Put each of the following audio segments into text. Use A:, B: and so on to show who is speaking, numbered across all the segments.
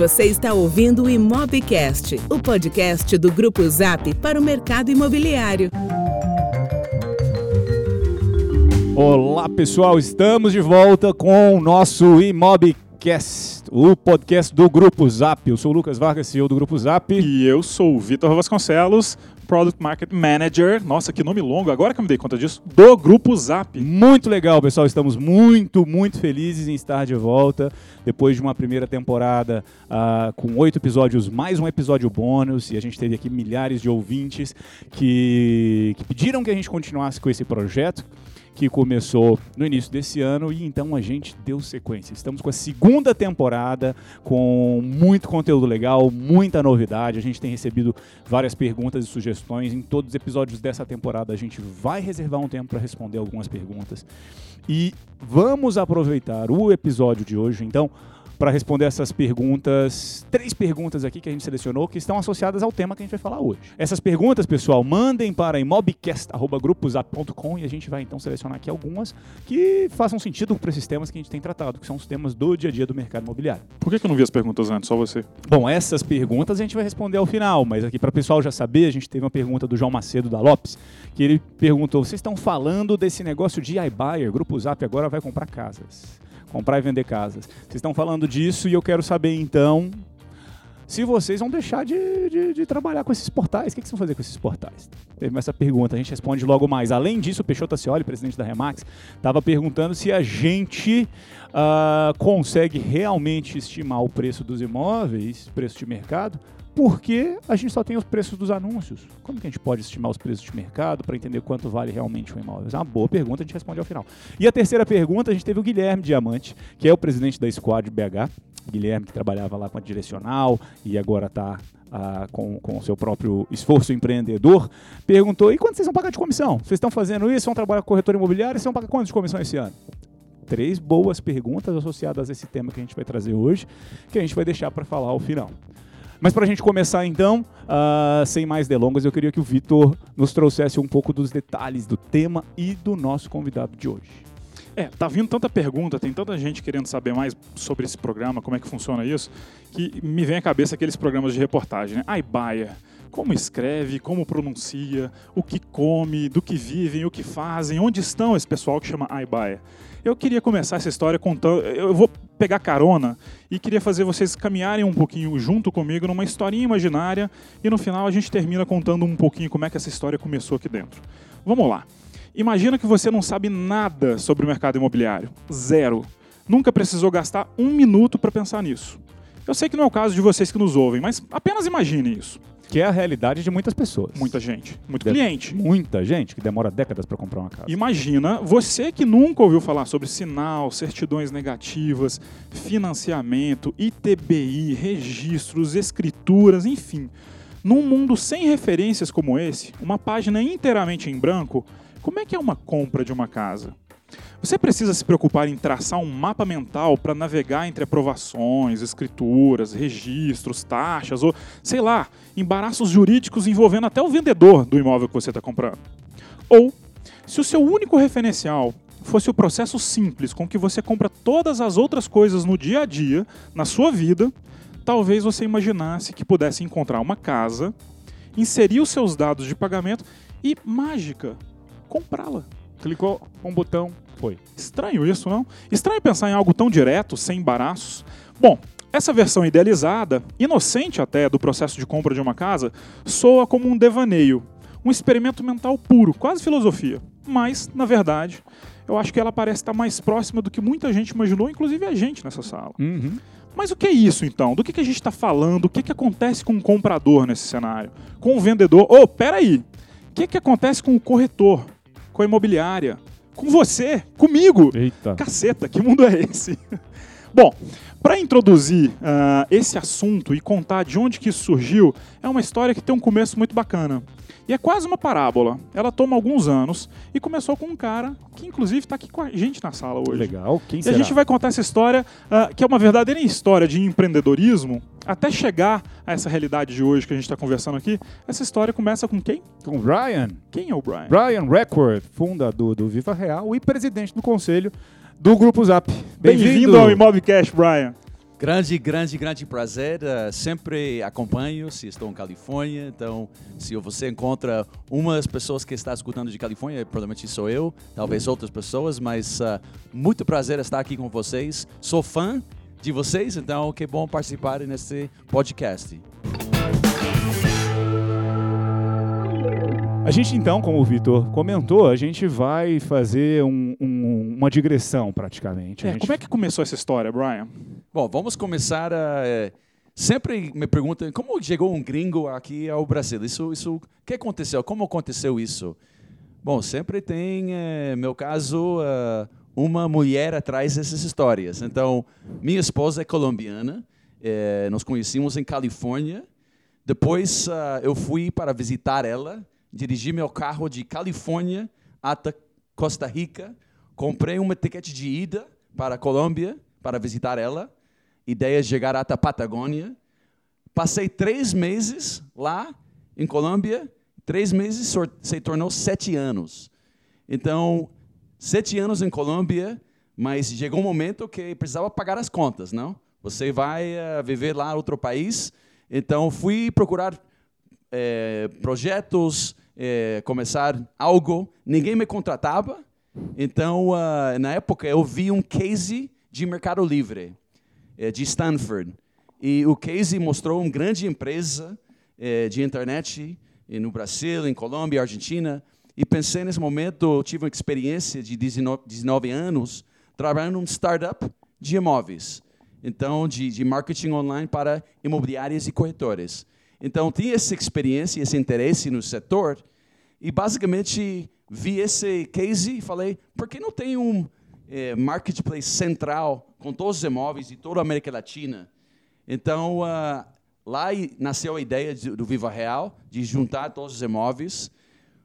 A: Você está ouvindo o Imobcast, o podcast do Grupo Zap para o mercado imobiliário.
B: Olá pessoal, estamos de volta com o nosso Imobcast, o podcast do Grupo Zap. Eu sou o Lucas Vargas, CEO do Grupo Zap.
C: E eu sou o Vitor Vasconcelos, Product Market Manager. Nossa, que nome longo, agora que eu me dei conta disso. Do Grupo Zap.
B: Muito legal, pessoal. Estamos muito, muito felizes em estar de volta depois de uma primeira temporada uh, com oito episódios, mais um episódio bônus. E a gente teve aqui milhares de ouvintes que, que pediram que a gente continuasse com esse projeto que começou no início desse ano e então a gente deu sequência. Estamos com a segunda temporada com muito conteúdo legal, muita novidade. A gente tem recebido várias perguntas e sugestões em todos os episódios dessa temporada. A gente vai reservar um tempo para responder algumas perguntas. E vamos aproveitar o episódio de hoje, então, para responder essas perguntas, três perguntas aqui que a gente selecionou que estão associadas ao tema que a gente vai falar hoje. Essas perguntas, pessoal, mandem para imobcast@grupozap.com e a gente vai então selecionar aqui algumas que façam sentido para esses temas que a gente tem tratado, que são os temas do dia a dia do mercado imobiliário.
C: Por que, que eu não vi as perguntas antes, só você?
B: Bom, essas perguntas a gente vai responder ao final, mas aqui para o pessoal já saber, a gente teve uma pergunta do João Macedo da Lopes, que ele perguntou: "Vocês estão falando desse negócio de iBuyer, Grupo Zap agora vai comprar casas?" Comprar e vender casas. Vocês estão falando disso e eu quero saber então se vocês vão deixar de, de, de trabalhar com esses portais. O que, que vocês vão fazer com esses portais? Teve essa pergunta, a gente responde logo mais. Além disso, o Peixoto Tassioli, presidente da Remax, estava perguntando se a gente uh, consegue realmente estimar o preço dos imóveis, preço de mercado, porque a gente só tem os preços dos anúncios. Como que a gente pode estimar os preços de mercado para entender quanto vale realmente um imóvel? É uma boa pergunta, a gente responde ao final. E a terceira pergunta, a gente teve o Guilherme Diamante, que é o presidente da Squad BH. Guilherme, que trabalhava lá com a Direcional e agora está ah, com, o seu próprio esforço empreendedor, perguntou: e quanto vocês vão pagar de comissão? Vocês estão fazendo isso? Vão trabalhar com corretor imobiliário? Vocês vão pagar quanto de comissão esse ano? Três boas perguntas associadas a esse tema que a gente vai trazer hoje, que a gente vai deixar para falar ao final. Mas para a gente começar então, uh, sem mais delongas, eu queria que o Vitor nos trouxesse um pouco dos detalhes do tema e do nosso convidado de hoje.
C: É, tá vindo tanta pergunta, tem tanta gente querendo saber mais sobre esse programa, como é que funciona isso, que me vem à cabeça aqueles programas de reportagem, né? Aibaia, como escreve, como pronuncia, o que come, do que vivem, o que fazem, onde estão esse pessoal que chama Aibaia. Eu queria começar essa história contando. Eu vou pegar carona e queria fazer vocês caminharem um pouquinho junto comigo numa historinha imaginária e no final a gente termina contando um pouquinho como é que essa história começou aqui dentro. Vamos lá. Imagina que você não sabe nada sobre o mercado imobiliário. Zero. Nunca precisou gastar um minuto para pensar nisso. Eu sei que não é o caso de vocês que nos ouvem, mas apenas imagine isso.
B: Que é a realidade de muitas pessoas.
C: Muita gente, muito de cliente.
B: Muita gente que demora décadas para comprar uma casa.
C: Imagina você que nunca ouviu falar sobre sinal, certidões negativas, financiamento, ITBI, registros, escrituras, enfim. Num mundo sem referências como esse, uma página inteiramente em branco, como é que é uma compra de uma casa? Você precisa se preocupar em traçar um mapa mental para navegar entre aprovações, escrituras, registros, taxas ou, sei lá, embaraços jurídicos envolvendo até o vendedor do imóvel que você está comprando. Ou, se o seu único referencial fosse o processo simples com que você compra todas as outras coisas no dia a dia, na sua vida, talvez você imaginasse que pudesse encontrar uma casa, inserir os seus dados de pagamento e, mágica, comprá-la.
B: Clicou um botão, foi.
C: Estranho isso, não? Estranho pensar em algo tão direto, sem embaraços. Bom, essa versão idealizada, inocente até, do processo de compra de uma casa, soa como um devaneio, um experimento mental puro, quase filosofia. Mas, na verdade, eu acho que ela parece estar mais próxima do que muita gente imaginou, inclusive a gente nessa sala.
B: Uhum.
C: Mas o que é isso então? Do que, que a gente está falando? O que, que acontece com o comprador nesse cenário? Com o vendedor? Oh, peraí! O que, que acontece com o corretor? Com a imobiliária, com você, comigo.
B: Eita.
C: Caceta, que mundo é esse? Bom, para introduzir uh, esse assunto e contar de onde que isso surgiu, é uma história que tem um começo muito bacana. E é quase uma parábola. Ela toma alguns anos e começou com um cara que, inclusive, está aqui com a gente na sala hoje.
B: Legal. Quem
C: e
B: será?
C: a gente vai contar essa história, uh, que é uma verdadeira história de empreendedorismo, até chegar a essa realidade de hoje que a gente está conversando aqui. Essa história começa com quem?
B: Com o Brian.
C: Quem é o Brian?
B: Brian Record, fundador do Viva Real e presidente do conselho do Grupo Zap.
C: Bem-vindo ao Imobcast, Brian.
D: Grande, grande, grande prazer. Uh, sempre acompanho se estou em Califórnia. Então, se você encontra umas pessoas que está escutando de Califórnia, provavelmente sou eu, talvez outras pessoas, mas uh, muito prazer estar aqui com vocês. Sou fã de vocês, então que bom participar nesse podcast.
B: A gente então, como o Vitor comentou, a gente vai fazer um, um, uma digressão praticamente.
C: É,
B: gente...
C: Como é que começou essa história, Brian?
D: Bom, vamos começar a. É, sempre me perguntam como chegou um gringo aqui ao Brasil. Isso, isso, o que aconteceu? Como aconteceu isso? Bom, sempre tem, é, meu caso, uh, uma mulher atrás dessas histórias. Então, minha esposa é colombiana. É, nós conhecemos em Califórnia. Depois uh, eu fui para visitar ela dirigi meu carro de Califórnia até Costa Rica, comprei uma ticket de ida para a Colômbia para visitar ela, ideia de chegar até a Patagônia. Passei três meses lá em Colômbia, três meses se tornou sete anos. Então, sete anos em Colômbia, mas chegou um momento que precisava pagar as contas, não? Você vai uh, viver lá em outro país, então fui procurar é, projetos, é, começar algo, ninguém me contratava. Então, uh, na época, eu vi um case de Mercado Livre, é, de Stanford. E o case mostrou uma grande empresa é, de internet no Brasil, em Colômbia, Argentina. E pensei nesse momento, tive uma experiência de 19, 19 anos trabalhando num startup de imóveis. Então, de, de marketing online para imobiliárias e corretores. Então, tinha essa experiência, esse interesse no setor, e basicamente vi esse case e falei, por que não tem um é, marketplace central com todos os imóveis de toda a América Latina? Então, uh, lá nasceu a ideia de, do Viva Real, de juntar todos os imóveis,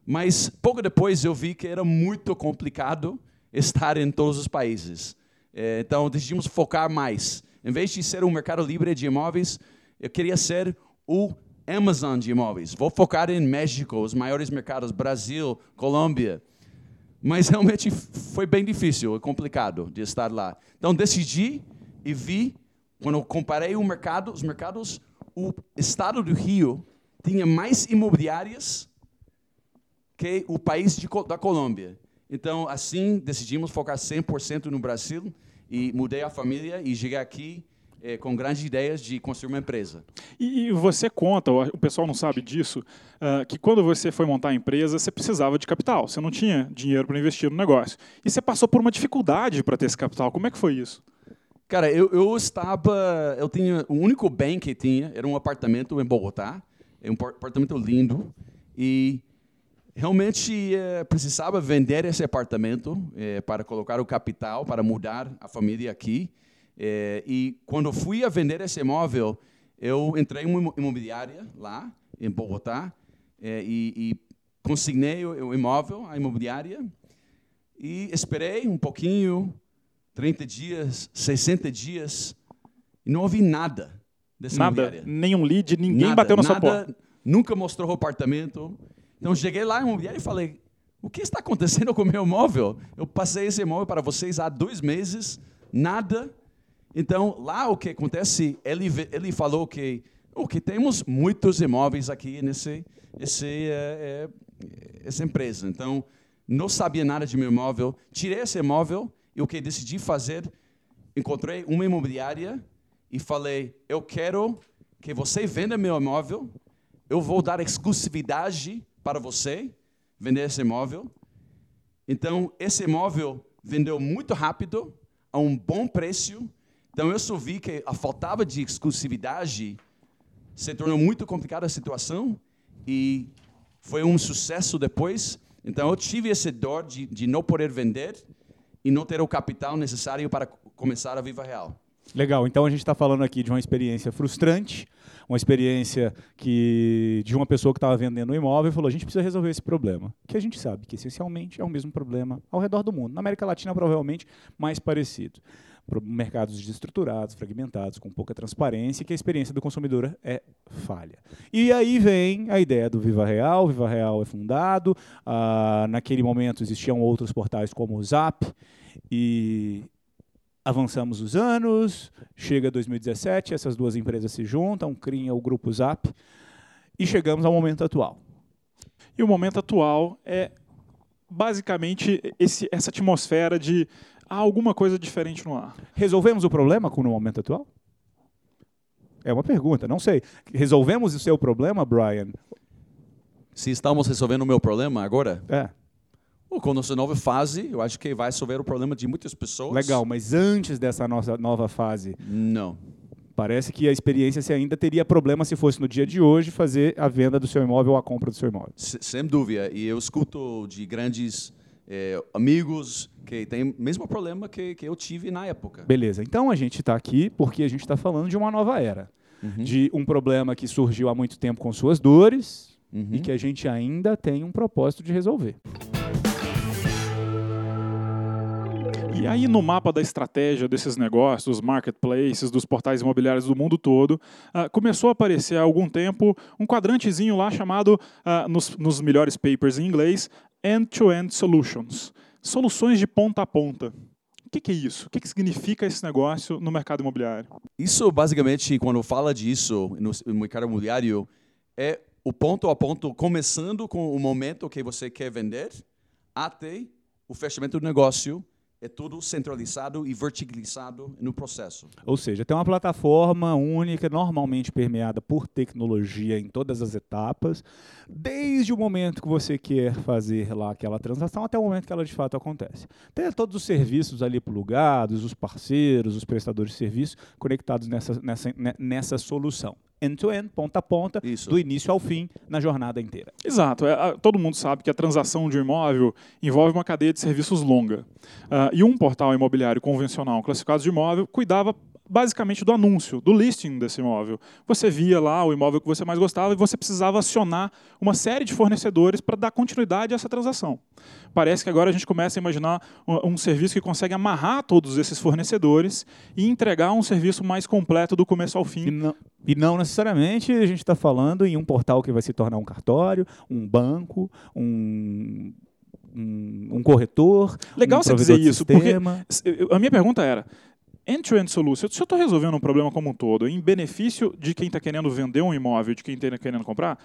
D: mas pouco depois eu vi que era muito complicado estar em todos os países. É, então, decidimos focar mais. Em vez de ser um mercado livre de imóveis, eu queria ser o Amazon de imóveis. Vou focar em México, os maiores mercados, Brasil, Colômbia. Mas realmente foi bem difícil, complicado de estar lá. Então decidi e vi, quando comparei o mercado, os mercados, o estado do Rio tinha mais imobiliárias que o país de, da Colômbia. Então, assim, decidimos focar 100% no Brasil e mudei a família e cheguei aqui é, com grandes ideias de construir uma empresa.
C: E, e você conta, o pessoal não sabe disso, uh, que quando você foi montar a empresa, você precisava de capital, você não tinha dinheiro para investir no negócio. E você passou por uma dificuldade para ter esse capital. Como é que foi isso?
D: Cara, eu, eu estava. Eu tinha. O único bem que tinha era um apartamento em Bogotá, é um apartamento lindo. E realmente é, precisava vender esse apartamento é, para colocar o capital, para mudar a família aqui. É, e quando fui a vender esse imóvel, eu entrei em uma imobiliária lá, em Bogotá, é, e, e consignei o, o imóvel à imobiliária e esperei um pouquinho, 30 dias, 60 dias, e não ouvi nada dessa
C: nada,
D: imobiliária.
C: Nenhum lead, ninguém nada, bateu na
D: nada,
C: sua porta.
D: Nunca mostrou o apartamento. Então cheguei lá na imobiliária e falei: o que está acontecendo com o meu imóvel? Eu passei esse imóvel para vocês há dois meses, nada. Então, lá o que acontece, ele, ele falou que o que temos muitos imóveis aqui nesse, esse, é, é, essa empresa. Então, não sabia nada de meu imóvel. Tirei esse imóvel e o que decidi fazer, encontrei uma imobiliária e falei, eu quero que você venda meu imóvel, eu vou dar exclusividade para você vender esse imóvel. Então, esse imóvel vendeu muito rápido, a um bom preço, então eu só vi que a faltava de exclusividade se tornou muito complicada a situação e foi um sucesso depois. Então eu tive esse dor de, de não poder vender e não ter o capital necessário para começar a Viva Real.
B: Legal, então a gente está falando aqui de uma experiência frustrante, uma experiência que de uma pessoa que estava vendendo um imóvel e falou: a gente precisa resolver esse problema, que a gente sabe que essencialmente é o mesmo problema ao redor do mundo. Na América Latina, provavelmente mais parecido mercados desestruturados, fragmentados, com pouca transparência, que a experiência do consumidor é falha. E aí vem a ideia do Viva Real. O Viva Real é fundado. Ah, naquele momento existiam outros portais como o Zap. E Avançamos os anos, chega 2017, essas duas empresas se juntam, criam o grupo Zap e chegamos ao momento atual.
C: E o momento atual é basicamente esse, essa atmosfera de há alguma coisa diferente no ar.
B: Resolvemos o problema com o momento atual? É uma pergunta, não sei. Resolvemos o seu problema, Brian?
D: Se estamos resolvendo o meu problema agora,
B: É.
D: Bom, com a nossa nova fase, eu acho que vai resolver o problema de muitas pessoas.
B: Legal, mas antes dessa nossa nova fase,
D: Não.
B: parece que a experiência você ainda teria problema se fosse no dia de hoje fazer a venda do seu imóvel ou a compra do seu imóvel.
D: Se- Sem dúvida. E eu escuto de grandes eh, amigos que têm o mesmo problema que, que eu tive na época.
B: Beleza, então a gente está aqui porque a gente está falando de uma nova era. De um problema que surgiu há muito tempo com suas dores
D: Uhum.
B: e que a gente ainda tem um propósito de resolver.
C: E aí, no mapa da estratégia desses negócios, dos marketplaces, dos portais imobiliários do mundo todo, ah, começou a aparecer há algum tempo um quadrantezinho lá chamado, ah, nos, nos melhores papers em inglês, End-to-End Solutions soluções de ponta a ponta. O que, é isso? O que, que significa esse negócio no mercado imobiliário?
D: Isso, basicamente, quando fala disso no mercado imobiliário, é o ponto a ponto, começando com o momento que você quer vender, até o fechamento do negócio. É tudo centralizado e verticalizado no processo.
B: Ou seja, tem uma plataforma única, normalmente permeada por tecnologia em todas as etapas, desde o momento que você quer fazer lá aquela transação até o momento que ela de fato acontece. Tem todos os serviços ali plugados, os parceiros, os prestadores de serviço conectados nessa, nessa, ne- nessa solução. End-to-end, ponta a ponta,
D: Isso.
B: do início ao fim, na jornada inteira.
C: Exato. É, a- todo mundo sabe que a transação de um imóvel envolve uma cadeia de serviços longa. Ah, e um portal imobiliário convencional, classificado de imóvel, cuidava basicamente do anúncio, do listing desse imóvel. Você via lá o imóvel que você mais gostava e você precisava acionar uma série de fornecedores para dar continuidade a essa transação. Parece que agora a gente começa a imaginar um, um serviço que consegue amarrar todos esses fornecedores e entregar um serviço mais completo do começo ao
B: E
C: fim.
B: não, e não necessariamente a gente está falando em um portal que vai se tornar um cartório, um banco, um, um, um corretor.
C: Legal
B: um
C: você dizer isso, porque A minha pergunta era: end-to-end solution, se eu estou resolvendo um problema como um todo, em benefício de quem está querendo vender um imóvel, de quem está querendo comprar,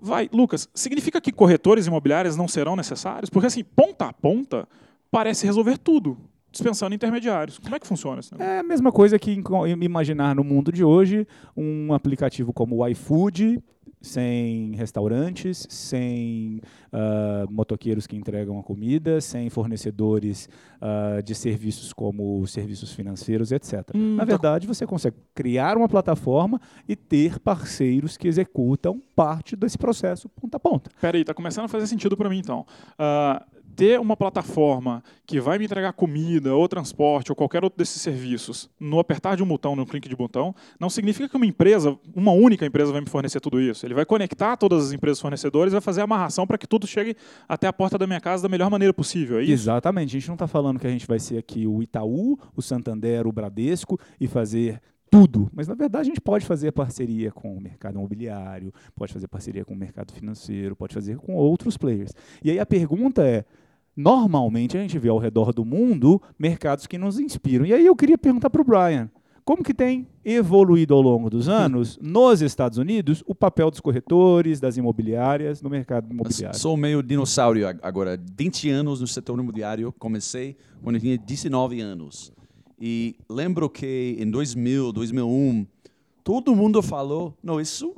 C: vai, Lucas, significa que corretores imobiliários não serão necessários? Porque assim, ponta a ponta, parece resolver tudo, dispensando intermediários. Como é que funciona isso?
B: É a mesma coisa que imaginar no mundo de hoje um aplicativo como o iFood, sem restaurantes, sem ah, motoqueiros que entregam a comida, sem fornecedores ah, de serviços como serviços financeiros, etc.
C: Hum,
B: Na
C: tá-
B: verdade, você consegue criar uma plataforma e ter parceiros que executam parte desse processo ponta a ponta.
C: Peraí, tá começando a fazer sentido para mim então. Ah, ter uma plataforma que vai me entregar comida ou transporte ou qualquer outro desses serviços no apertar de um botão, no clique de botão, não significa que uma empresa, uma única empresa vai me fornecer tudo isso. Ele vai conectar todas as empresas fornecedoras e vai fazer a amarração para que tudo chegue até a porta da minha casa da melhor maneira possível. É?
B: Exatamente. A gente não está falando que a gente vai ser aqui o Itaú, o Santander, o Bradesco e fazer tudo. Mas, na verdade, a gente pode fazer parceria com o mercado imobiliário, pode fazer parceria com o mercado financeiro, pode fazer com outros players. E aí a pergunta é, normalmente a gente vê ao redor do mundo mercados que nos inspiram. E aí eu queria perguntar para o Brian, como que tem evoluído ao longo dos anos, nos Estados Unidos, o papel dos corretores, das imobiliárias no mercado imobiliário?
D: Sou meio dinossauro ag- agora. 20 anos no setor imobiliário. Comecei quando eu tinha 19 anos. E lembro que em 2000, 2001, todo mundo falou: não, isso,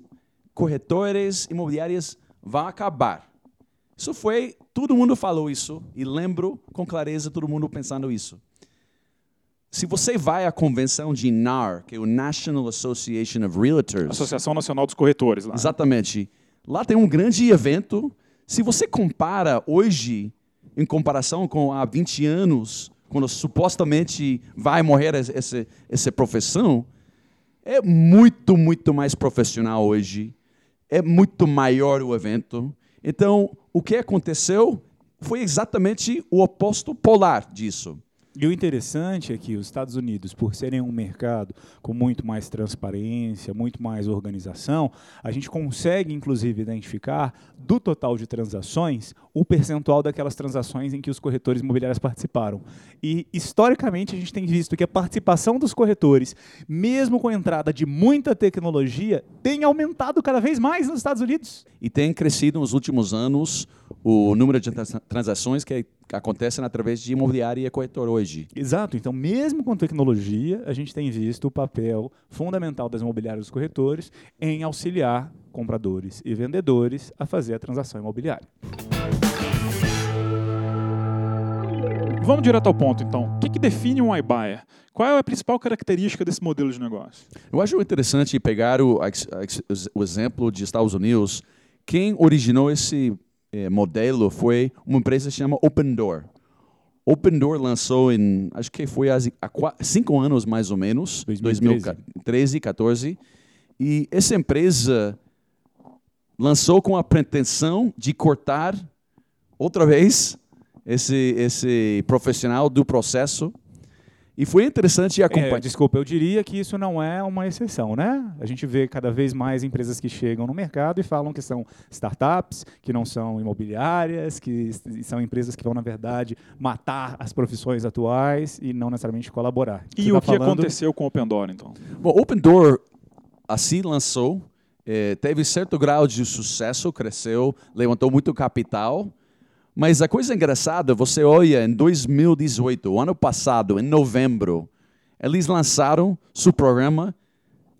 D: corretores imobiliários vão acabar. Isso foi, todo mundo falou isso. E lembro com clareza todo mundo pensando isso. Se você vai à convenção de NAR, que é o National Association of Realtors,
C: Associação Nacional dos Corretores lá.
D: Exatamente. Lá tem um grande evento. Se você compara hoje, em comparação com há 20 anos, quando supostamente vai morrer esse, essa profissão, é muito, muito mais profissional hoje. É muito maior o evento. Então, o que aconteceu foi exatamente o oposto polar disso.
B: E o interessante é que os Estados Unidos, por serem um mercado com muito mais transparência, muito mais organização, a gente consegue, inclusive, identificar do total de transações o percentual daquelas transações em que os corretores imobiliários participaram. E, historicamente, a gente tem visto que a participação dos corretores, mesmo com a entrada de muita tecnologia, tem aumentado cada vez mais nos Estados Unidos.
D: E tem crescido nos últimos anos o número de transações que acontecem através de imobiliária e corretor hoje.
B: Exato. Então, mesmo com tecnologia, a gente tem visto o papel fundamental das imobiliárias e dos corretores em auxiliar compradores e vendedores a fazer a transação imobiliária.
C: Vamos direto ao ponto, então. O que, que define um iBuyer? Qual é a principal característica desse modelo de negócio?
D: Eu acho interessante pegar o, o exemplo de Estados Unidos. Quem originou esse eh, modelo foi uma empresa que se chama Open Door. Open Door lançou em, acho que foi há cinco anos mais ou menos, 2013, 2013 14. E essa empresa lançou com a pretensão de cortar outra vez esse, esse profissional do processo. E foi interessante acompanhar.
B: É, desculpa, eu diria que isso não é uma exceção, né? A gente vê cada vez mais empresas que chegam no mercado e falam que são startups, que não são imobiliárias, que são empresas que vão, na verdade, matar as profissões atuais e não necessariamente colaborar.
C: E Você o tá que falando... aconteceu com o Open Door, então?
D: Bom, Open Door assim lançou, eh, teve certo grau de sucesso, cresceu, levantou muito capital mas a coisa engraçada, você olha em 2018, o ano passado, em novembro, eles lançaram seu programa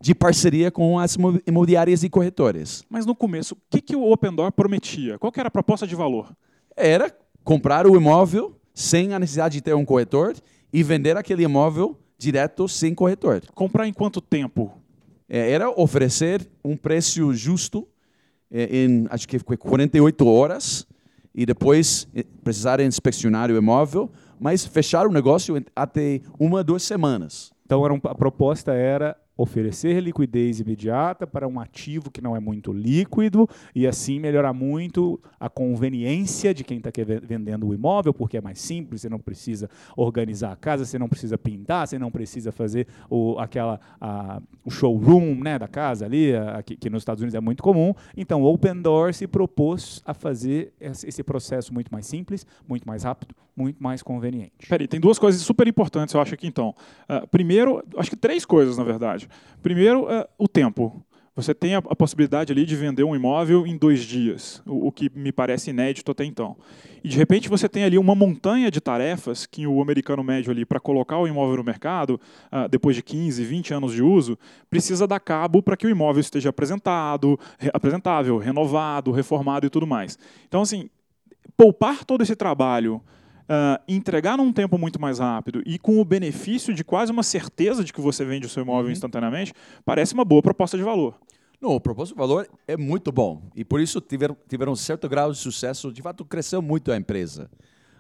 D: de parceria com as imobiliárias e corretores.
C: Mas no começo, o que, que o Open Door prometia? Qual era a proposta de valor?
D: Era comprar o imóvel sem a necessidade de ter um corretor e vender aquele imóvel direto sem corretor.
C: Comprar em quanto tempo?
D: É, era oferecer um preço justo é, em, acho que 48 horas e depois eh, precisarem inspecionar o imóvel, mas fechar o negócio até uma, duas semanas.
B: Então a proposta era oferecer liquidez imediata para um ativo que não é muito líquido e assim melhorar muito a conveniência de quem está vendendo o imóvel, porque é mais simples, você não precisa organizar a casa, você não precisa pintar, você não precisa fazer o, aquela, a, o showroom né, da casa ali, a, que, que, nos Estados Unidos é muito comum. Então, o Open Door se propôs a fazer esse processo muito mais simples, muito mais rápido, muito mais conveniente.
C: Peraí, tem duas coisas super importantes, eu acho aqui então. Uh, primeiro, acho que três coisas, na verdade. Primeiro, uh, o tempo. Você tem a, a, possibilidade ali de vender um imóvel em dois dias, o, o, que me parece inédito até então. E de repente você tem ali uma montanha de tarefas que o americano médio ali para colocar o imóvel no mercado, uh, depois de 15, 20 anos de uso, precisa dar cabo para que o imóvel esteja apresentado, re, apresentável, renovado, reformado e tudo mais. Então assim, poupar todo esse trabalho uh, entregar num tempo muito mais rápido e com o benefício de quase uma certeza de que você vende o seu imóvel uhum. instantaneamente, parece uma boa proposta de valor.
D: Não, o propósito de valor é muito bom e por isso tiveram, tiveram um certo grau de sucesso. De fato, cresceu muito a empresa.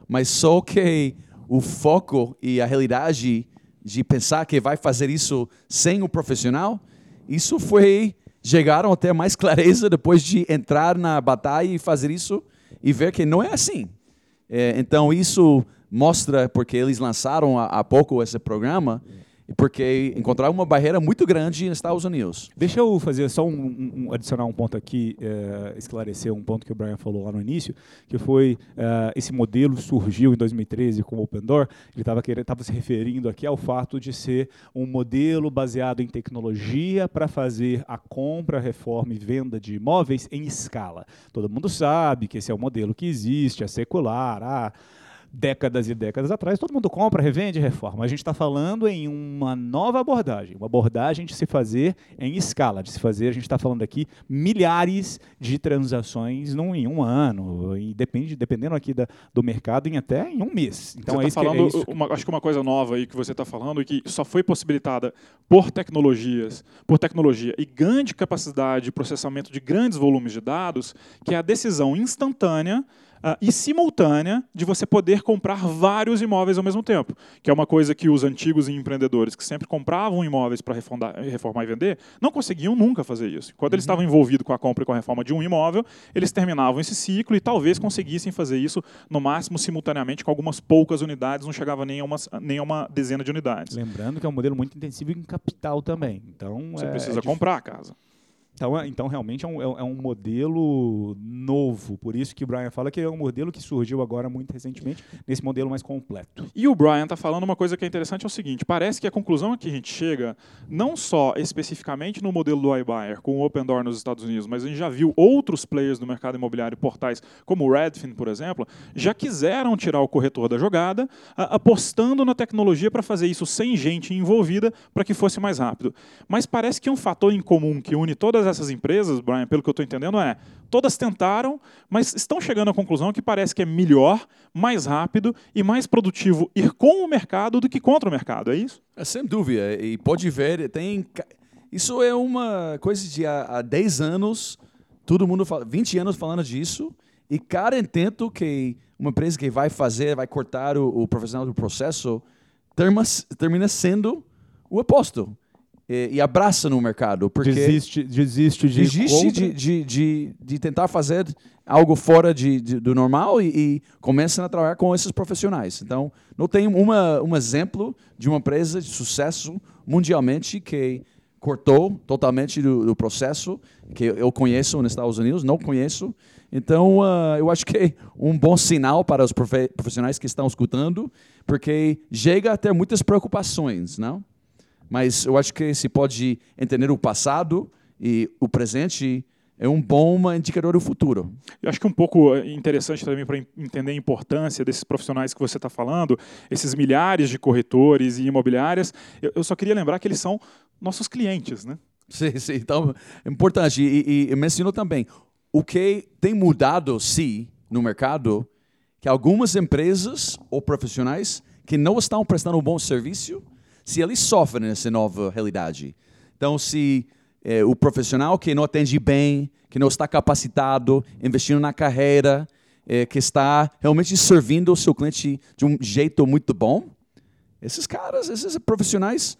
D: Mas só que o foco e a realidade de pensar que vai fazer isso sem o profissional, isso foi chegaram até mais clareza depois de entrar na batalha e fazer isso e ver que não é assim. É, então, isso mostra, porque eles lançaram há, há pouco esse programa, porque encontraram uma barreira muito grande nos Estados Unidos.
B: Deixa eu fazer só um, um adicionar um ponto aqui, é, esclarecer um ponto que o Brian falou lá no início, que foi é, esse modelo surgiu em 2013 com o Open Door. Ele estava estava se referindo aqui ao fato de ser um modelo baseado em tecnologia para fazer a compra, reforma e venda de imóveis em escala. Todo mundo sabe que esse é um modelo que existe, é secular. Ah, décadas e décadas atrás, todo mundo compra, revende, reforma. A gente está falando em uma nova abordagem, uma abordagem de se fazer em escala, de se fazer, a gente está falando aqui, milhares de transações num, em um ano, e depende, dependendo aqui da, do mercado, em até em um mês.
C: Então, você é, tá falando, que, é uma, acho que uma coisa nova aí que você está falando e que só foi possibilitada por tecnologias, por tecnologia e grande capacidade de processamento de grandes volumes de dados, que é a decisão instantânea uh, e simultânea de você poder comprar vários imóveis ao mesmo tempo, que é uma coisa que os antigos empreendedores que sempre compravam imóveis para reformar e vender não conseguiam nunca fazer isso. Quando uhum. eles estavam envolvidos com a compra e com a reforma de um imóvel, eles terminavam esse ciclo e talvez conseguissem fazer isso no máximo simultaneamente com algumas poucas unidades, não chegava nem a uma, nem a uma dezena de unidades.
B: Lembrando que é um modelo muito intensivo em capital também. Então,
C: você
B: é,
C: precisa
B: é
C: comprar a casa.
B: Então, é, então realmente é um, é, é um modelo novo. Por isso que o Brian fala que é um modelo que surgiu agora muito recentemente, nesse modelo mais completo.
C: E o Brian está falando uma coisa que é interessante, é o seguinte, parece que a conclusão a que a gente chega, não só especificamente no modelo do iBuyer, com o Open Door nos Estados Unidos, mas a gente já viu outros players do mercado imobiliário, portais como o Redfin, por exemplo, já quiseram tirar o corretor da jogada, apostando na tecnologia para fazer isso sem gente envolvida, para que fosse mais rápido. Mas parece que um fator em comum que une todas todas essas empresas, Brian, pelo que eu estou entendendo, é todas tentaram, mas estão chegando à conclusão que parece que é melhor, mais rápido e mais produtivo ir com o mercado do que contra o mercado, é isso?
D: É, sem dúvida. E pode ver, tem isso é uma coisa de há, há 10 anos, todo mundo fala, 20 anos falando disso, e cada intento que uma empresa que vai fazer, vai cortar o, o profissional do processo, termina, termina sendo o oposto e, e abraça no mercado. Porque
B: desiste, desiste de
D: desiste de, de, de, de, tentar fazer algo fora de, de do normal e, e, começa a trabalhar com esses profissionais. Então, não tem uma, um exemplo de uma empresa de sucesso mundialmente que cortou totalmente do, do processo que eu conheço nos Estados Unidos, não conheço. Então, uh, eu acho que é um bom sinal para os profissionais que estão escutando, porque chega a ter muitas preocupações, não? Mas eu acho que se pode entender o passado e o presente é um bom indicador do futuro.
C: Eu acho que um pouco interessante também para entender a importância desses profissionais que você está falando, esses milhares de corretores e imobiliárias, eu só queria lembrar que eles são nossos clientes, né?
D: Sim, sim. Então, é importante. E, e, e mencionou também, o que tem mudado, sim, no mercado, que algumas empresas ou profissionais que não estão prestando um bom serviço se eles sofrem nessa nova realidade. Então, se é, o profissional que não atende bem, que não está capacitado, investindo na carreira, é, que está realmente servindo o seu cliente de um jeito muito bom, esses caras, esses profissionais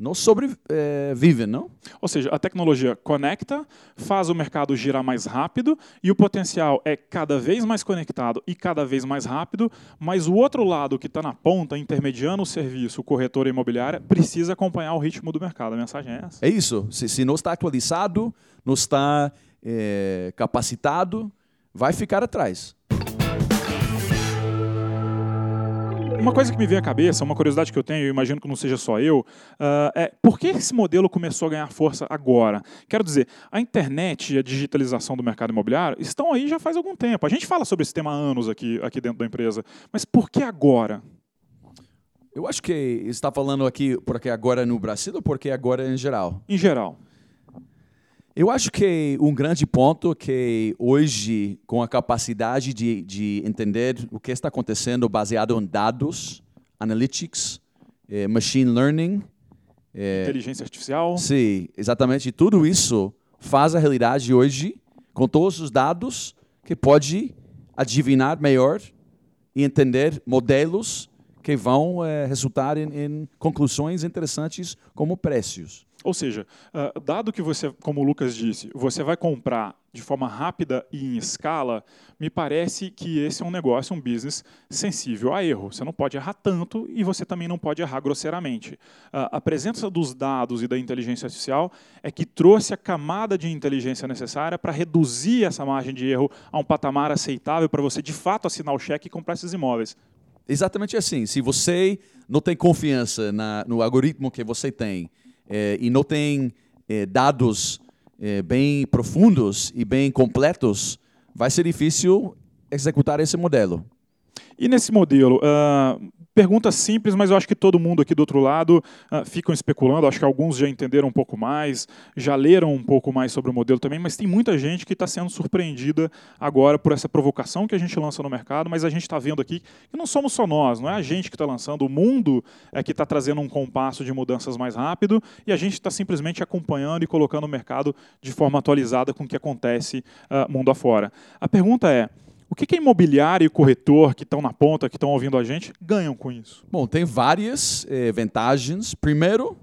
D: não sobrevivem, é, não?
C: Ou seja, a tecnologia conecta, faz o mercado girar mais rápido e o potencial é cada vez mais conectado e cada vez mais rápido, mas o outro lado que está na ponta, intermediando o serviço, o corretor imobiliário, precisa acompanhar o ritmo do mercado. A mensagem é essa.
D: É isso. Se, se não está atualizado, não está é, capacitado, vai ficar atrás.
C: Uma coisa que me vem à cabeça, uma curiosidade que eu tenho, eu imagino que não seja só eu, uh, é por que esse modelo começou a ganhar força agora? Quero dizer, a internet e a digitalização do mercado imobiliário estão aí já faz algum tempo. A gente fala sobre esse tema há anos aqui, aqui dentro da empresa, mas por que agora?
D: Eu acho que está falando aqui porque agora no Brasil ou porque agora em geral?
C: Em geral.
D: Eu acho que um grande ponto que hoje, com a capacidade de, de entender o que está acontecendo baseado em dados, analytics, eh, machine learning,
C: eh, inteligência artificial.
D: Sim, exatamente. Tudo isso faz a realidade hoje, com todos os dados, que pode adivinhar melhor e entender modelos que vão eh, resultar em, em conclusões interessantes como preços.
C: Ou seja, uh, dado que você, como o Lucas disse, você vai comprar de forma rápida e em escala, me parece que esse é um negócio, um business sensível a erro. Você não pode errar tanto e você também não pode errar grosseiramente. Uh, a presença dos dados e da inteligência artificial é que trouxe a camada de inteligência necessária para reduzir essa margem de erro a um patamar aceitável para você de fato assinar o cheque e comprar esses imóveis.
D: Exatamente assim. Se você não tem confiança na, no algoritmo que você tem, é, e não tem é, dados é, bem profundos e bem completos, vai ser difícil executar esse modelo.
C: E nesse modelo, uh, Pergunta simples, mas eu acho que todo mundo aqui do outro lado uh, ficam especulando. Acho que alguns já entenderam um pouco mais, já leram um pouco mais sobre o modelo também, mas tem muita gente que está sendo surpreendida agora por essa provocação que a gente lança no mercado. Mas a gente está vendo aqui que não somos só nós, não é a gente que está lançando, o mundo é que está trazendo um compasso de mudanças mais rápido e a gente está simplesmente acompanhando e colocando o mercado de forma atualizada com o que acontece uh, mundo afora. A pergunta é O que, que a imobiliária e corretor que estão na ponta, que estão ouvindo a gente, ganham com isso?
D: Bom, tem várias eh, vantagens. Primeiro,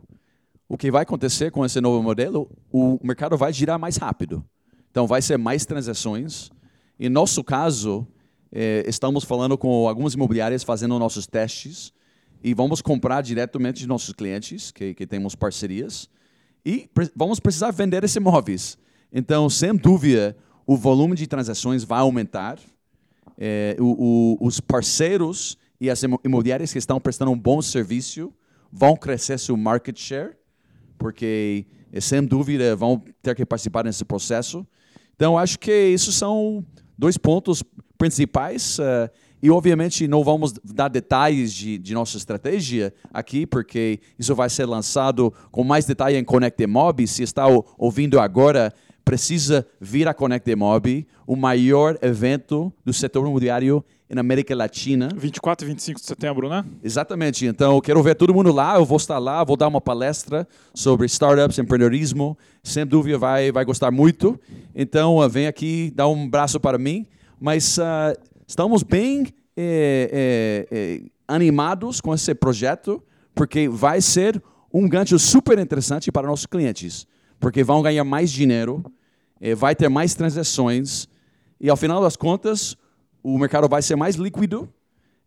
D: o que vai acontecer com esse novo modelo, o mercado vai girar mais rápido. Então, vai ser mais transações. Em nosso caso, eh, estamos falando com algumas imobiliárias fazendo nossos testes e vamos comprar diretamente de nossos clientes, que, que temos parcerias, e pre vamos precisar vender esses imóveis. Então, sem dúvida, o volume de transações vai aumentar. É, o, o, os parceiros e as imobiliárias que estão prestando um bom serviço vão crescer seu market share, porque, é, sem dúvida, vão ter que participar nesse processo. Então, acho que isso são dois pontos principais. Uh, e, obviamente, não vamos dar detalhes de, de, nossa estratégia aqui, porque isso vai ser lançado com mais detalhe em Connect Mob. Se está ouvindo agora, precisa vir a Connect Mob, o maior evento do setor imobiliário na América Latina.
C: 24 e 25 de setembro, né?
D: Exatamente. Então, eu quero ver todo mundo lá. Eu vou estar lá, vou dar uma palestra sobre startups, empreendedorismo. Sem dúvida, vai, vai gostar muito. Então, uh, vem aqui, dá um braço para mim. Mas uh, estamos bem é, é, é, animados com esse projeto, porque vai ser um gancho super interessante para nossos clientes, porque vão ganhar mais dinheiro, vai ter mais transações, e ao final das contas, o mercado vai ser mais líquido.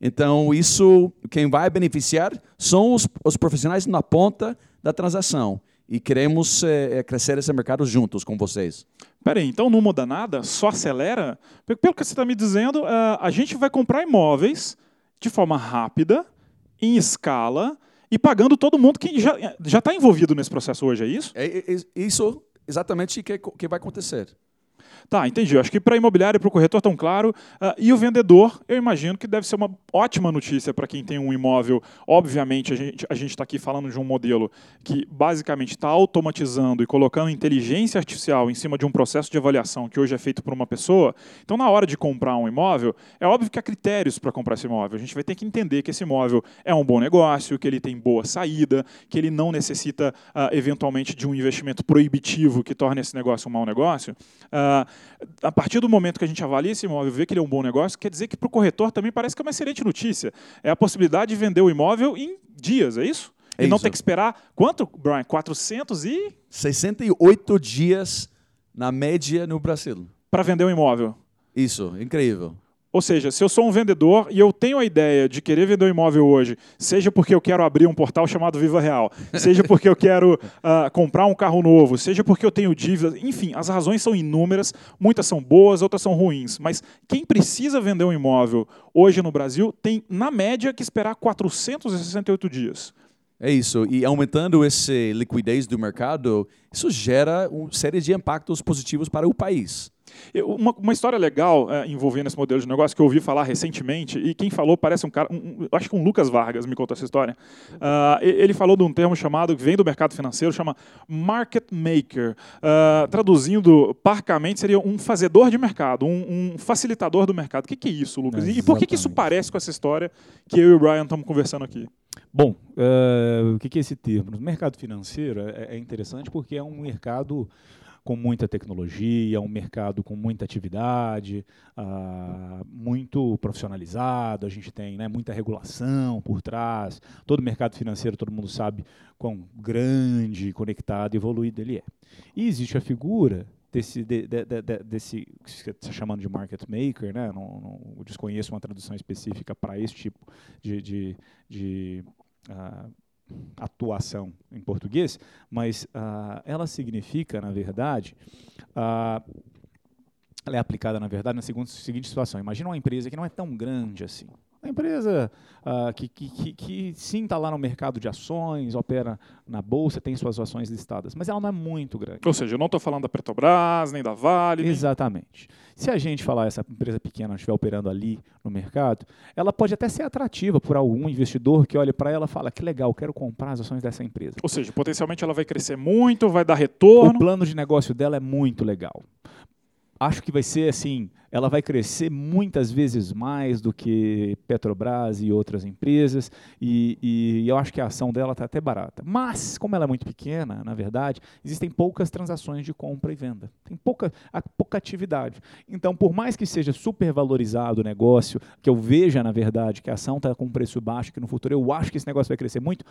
D: Então, isso, quem vai beneficiar são os, os profissionais na ponta da transação. E queremos é, crescer esse mercado juntos com vocês.
C: Peraí, então não muda nada? Só acelera? Pelo que você está me dizendo, a gente vai comprar imóveis de forma rápida, em escala, e pagando todo mundo que já está envolvido nesse processo hoje, é isso?
D: É, é, é isso exatamente que, que vai acontecer.
C: Tá, entendi. Acho que para imobiliário e para o corretor tão claro. Uh, e o vendedor, eu imagino que deve ser uma ótima notícia para quem tem um imóvel. Obviamente, a gente a está aqui falando de um modelo que basicamente está automatizando e colocando inteligência artificial em cima de um processo de avaliação que hoje é feito por uma pessoa. Então, na hora de comprar um imóvel, é óbvio que há critérios para comprar esse imóvel. A gente vai ter que entender que esse imóvel é um bom negócio, que ele tem boa saída, que ele não necessita, uh, eventualmente, de um investimento proibitivo que torne esse negócio um mau negócio. Uh, a partir do momento que a gente avalia esse imóvel e vê que ele é um bom negócio, quer dizer que para o corretor também parece que é uma excelente notícia. É a possibilidade de vender o imóvel em dias, é isso? É e não ter que esperar quanto, Brian? 400 e
D: 68 dias na média no Brasil.
C: Para vender um imóvel.
D: Isso, incrível.
C: Ou seja, se eu sou um vendedor e eu tenho a ideia de querer vender um imóvel hoje, seja porque eu quero abrir um portal chamado Viva Real, seja porque eu quero uh, comprar um carro novo, seja porque eu tenho dívidas, enfim, as razões são inúmeras, muitas são boas, outras são ruins. Mas quem precisa vender um imóvel hoje no Brasil tem, na média, que esperar 468 dias.
D: É isso. E aumentando essa liquidez do mercado, isso gera uma série de impactos positivos para o país.
C: Uma, uma, história legal é, envolvendo esse modelo de negócio que eu ouvi falar recentemente, e quem falou parece um cara, um, acho que um Lucas Vargas me contou essa história. Uh, ele falou de um termo chamado, que vem do mercado financeiro, chama market maker. Uh, traduzindo parcamente, seria um fazedor de mercado, um, um facilitador do mercado. O que, que é isso, Lucas? E, e por que, que isso parece com essa história que eu e o Brian estamos conversando aqui?
B: Bom, uh, o que, que é esse termo? No mercado financeiro é, é interessante porque é um mercado com muita tecnologia, um mercado com muita atividade, uh, muito profissionalizado, a gente tem né, muita regulação por trás. Todo mercado financeiro, todo mundo sabe quão grande, conectado, evoluído ele é. E existe a figura desse, de, de, de, desse que você está chamando de market maker, né? não, não desconheço uma tradução específica para esse tipo de, de, de uh, atuação em português, mas uh, ela significa, na verdade, uh, ela é aplicada, na verdade, na seguinte, seguinte situação. Imagina uma empresa que não é tão grande assim. Uma empresa uh, que, que, que, que, sim está lá no mercado de ações, opera na bolsa, tem suas ações listadas, mas ela não é muito grande.
C: Ou seja, eu não estou falando da Petrobras, nem da Vale.
B: Exatamente. Nem... Se a gente falar essa empresa pequena estiver operando ali no mercado, ela pode até ser atrativa por algum investidor que olha para ela e fala que legal, quero comprar as ações dessa empresa.
C: Ou seja, potencialmente ela vai crescer muito, vai dar retorno.
B: O plano de negócio dela é muito legal acho que vai ser assim ela vai crescer muitas vezes mais do que Petrobras e outras empresas, e, e eu acho que a ação dela está até barata. Mas, como ela é muito pequena, na verdade, existem poucas transações de compra e venda. Tem pouca, pouca atividade. Então, por mais que seja super valorizado o negócio, que eu veja, na verdade, que a ação está com um preço baixo, que no futuro eu acho que esse negócio vai crescer muito,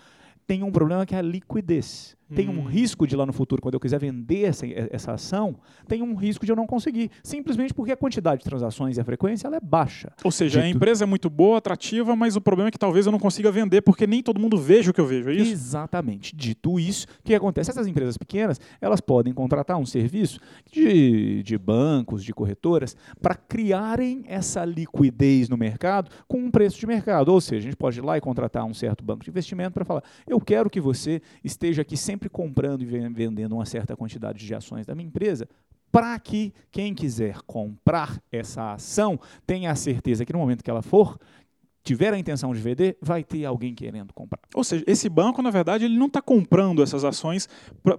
B: tem um problema que é a liquidez. Tem um hum. risco de lá no futuro, quando eu quiser vender essa, essa ação, tem um risco de eu não conseguir. Simplesmente porque a quantidade de transações e a frequência ela é baixa.
C: Ou seja, Dito... a empresa é muito boa, atrativa, mas o problema é que talvez eu não consiga vender porque nem todo mundo veja o que eu vejo, é isso?
B: Exatamente. Dito isso, o que acontece? Essas empresas pequenas, elas podem contratar um serviço de, de bancos, de corretoras, para criarem essa liquidez no mercado com um preço de mercado. Ou seja, a gente pode ir lá e contratar um certo banco de investimento para falar: eu quero que você esteja aqui sempre sempre comprando e vendendo uma certa quantidade de ações da minha empresa, para que quem quiser comprar essa ação tenha a certeza que no momento que ela for, tiver a intenção de vender, vai ter alguém querendo comprar.
C: Ou seja, esse banco, na verdade, ele não está comprando essas ações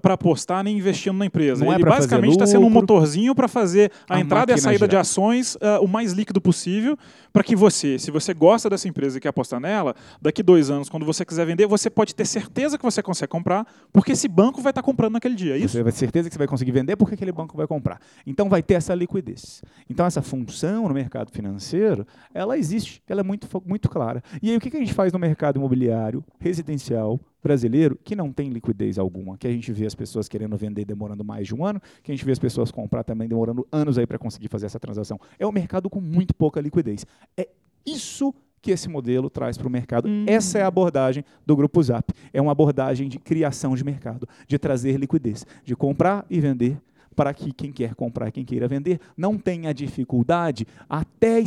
C: para apostar nem investindo na empresa. Não é ele é basicamente está sendo um motorzinho para fazer a, a entrada e a saída de ações uh, o mais líquido possível, para que você, se você gosta dessa empresa e quer apostar nela, daqui dois anos, quando você quiser vender, você pode ter certeza que você consegue comprar, porque esse banco vai estar tá comprando naquele dia. É isso?
B: Você vai ter certeza que você vai conseguir vender porque aquele banco vai comprar. Então vai ter essa liquidez. Então essa função no mercado financeiro, ela existe, ela é muito, muito muito clara. E aí o que a gente faz no mercado imobiliário residencial brasileiro que não tem liquidez alguma, que a gente vê as pessoas querendo vender demorando mais de um ano, que a gente vê as pessoas comprar também demorando anos aí para conseguir fazer essa transação. É um mercado com muito pouca liquidez. É isso que esse modelo traz para o mercado. Hum. Essa é a abordagem do Grupo Zap. É uma abordagem de criação de mercado, de trazer liquidez, de comprar e vender para que quem quer comprar, quem queira vender, não tenha dificuldade até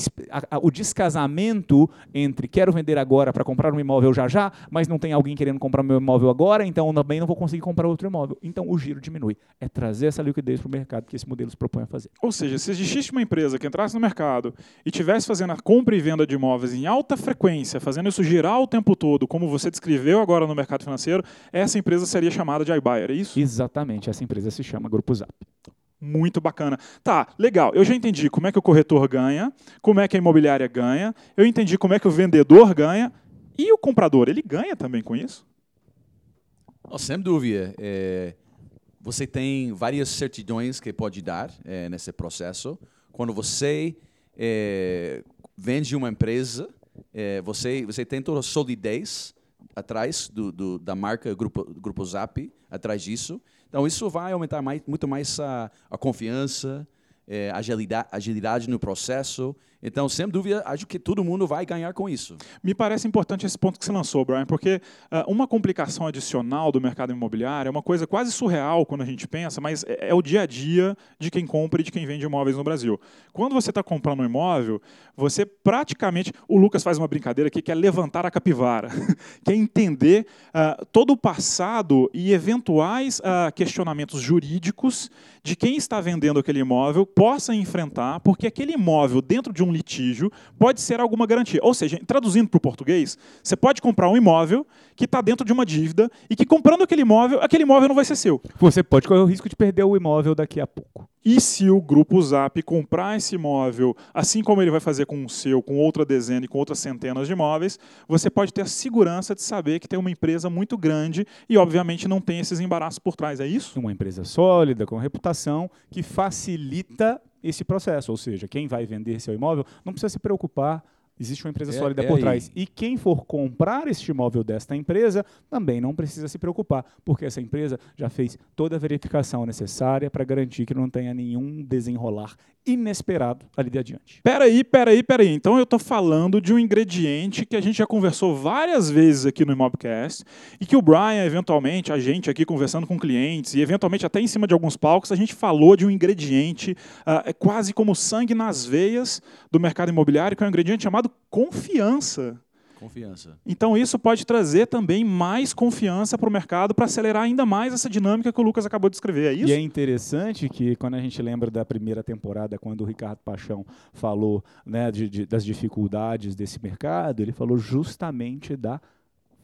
B: o descasamento entre quero vender agora para comprar um imóvel já já, mas não tem alguém querendo comprar meu imóvel agora, então também não vou conseguir comprar outro imóvel. Então o giro diminui. É trazer essa liquidez para o mercado que esse modelo se propõe a fazer.
C: Ou seja, se existisse uma empresa que entrasse no mercado e tivesse fazendo a compra e venda de imóveis em alta frequência, fazendo isso girar o tempo todo, como você descreveu agora no mercado financeiro, essa empresa seria chamada de iBuyer, é isso?
B: Exatamente, essa empresa se chama Grupo Zap.
C: Muito bacana. Tá, legal. Eu já entendi como é que o corretor ganha, como é que a imobiliária ganha, eu entendi como é que o vendedor ganha e o comprador, ele ganha também com isso?
D: Oh, sem dúvida. É, você tem várias certidões que pode dar é, nesse processo. Quando você é, vende uma empresa, é, você, você tem toda a solidez atrás do, do, da marca Grupo, Grupo Zap, atrás disso. Então, isso vai aumentar mais, muito mais a, a confiança, é, agilidade, agilidade no processo então, sem dúvida, acho que todo mundo vai ganhar com isso.
C: Me parece importante esse ponto que você lançou, Brian, porque uh, uma complicação adicional do mercado imobiliário é uma coisa quase surreal quando a gente pensa, mas é, é o dia a dia de quem compra e de quem vende imóveis no Brasil. Quando você está comprando um imóvel, você praticamente. O Lucas faz uma brincadeira aqui que é levantar a capivara, que é entender uh, todo o passado e eventuais uh, questionamentos jurídicos de quem está vendendo aquele imóvel possa enfrentar, porque aquele imóvel, dentro de um litígio, pode ser alguma garantia. Ou seja, traduzindo para o português, você pode comprar um imóvel que está dentro de uma dívida e que comprando aquele imóvel, aquele imóvel não vai ser seu.
B: Você pode correr o risco de perder o imóvel daqui a pouco.
C: E se o grupo Zap comprar esse imóvel, assim como ele vai fazer com o seu, com outra dezena e com outras centenas de imóveis, você pode ter a segurança de saber que tem uma empresa muito grande e, obviamente, não tem esses embaraços por trás. É isso?
B: Uma empresa sólida, com reputação, que facilita esse processo. Ou seja, quem vai vender seu imóvel não precisa se preocupar Existe uma empresa é, sólida é por aí. trás. E quem for comprar este imóvel desta empresa também não precisa se preocupar, porque essa empresa já fez toda a verificação necessária para garantir que não tenha nenhum desenrolar inesperado ali adiante.
C: Peraí, peraí, peraí. Então eu estou falando de um ingrediente que a gente já conversou várias vezes aqui no Imobcast e que o Brian, eventualmente, a gente aqui conversando com clientes e eventualmente até em cima de alguns palcos, a gente falou de um ingrediente uh, quase como sangue nas veias do mercado imobiliário, que é um ingrediente chamado confiança.
D: Confiança.
C: Então isso pode trazer também mais confiança para o mercado para acelerar ainda mais essa dinâmica que o Lucas acabou de descrever. É isso?
B: E é interessante que quando a gente lembra da primeira temporada, quando o Ricardo Paixão falou né, de, de, das dificuldades desse mercado, ele falou justamente da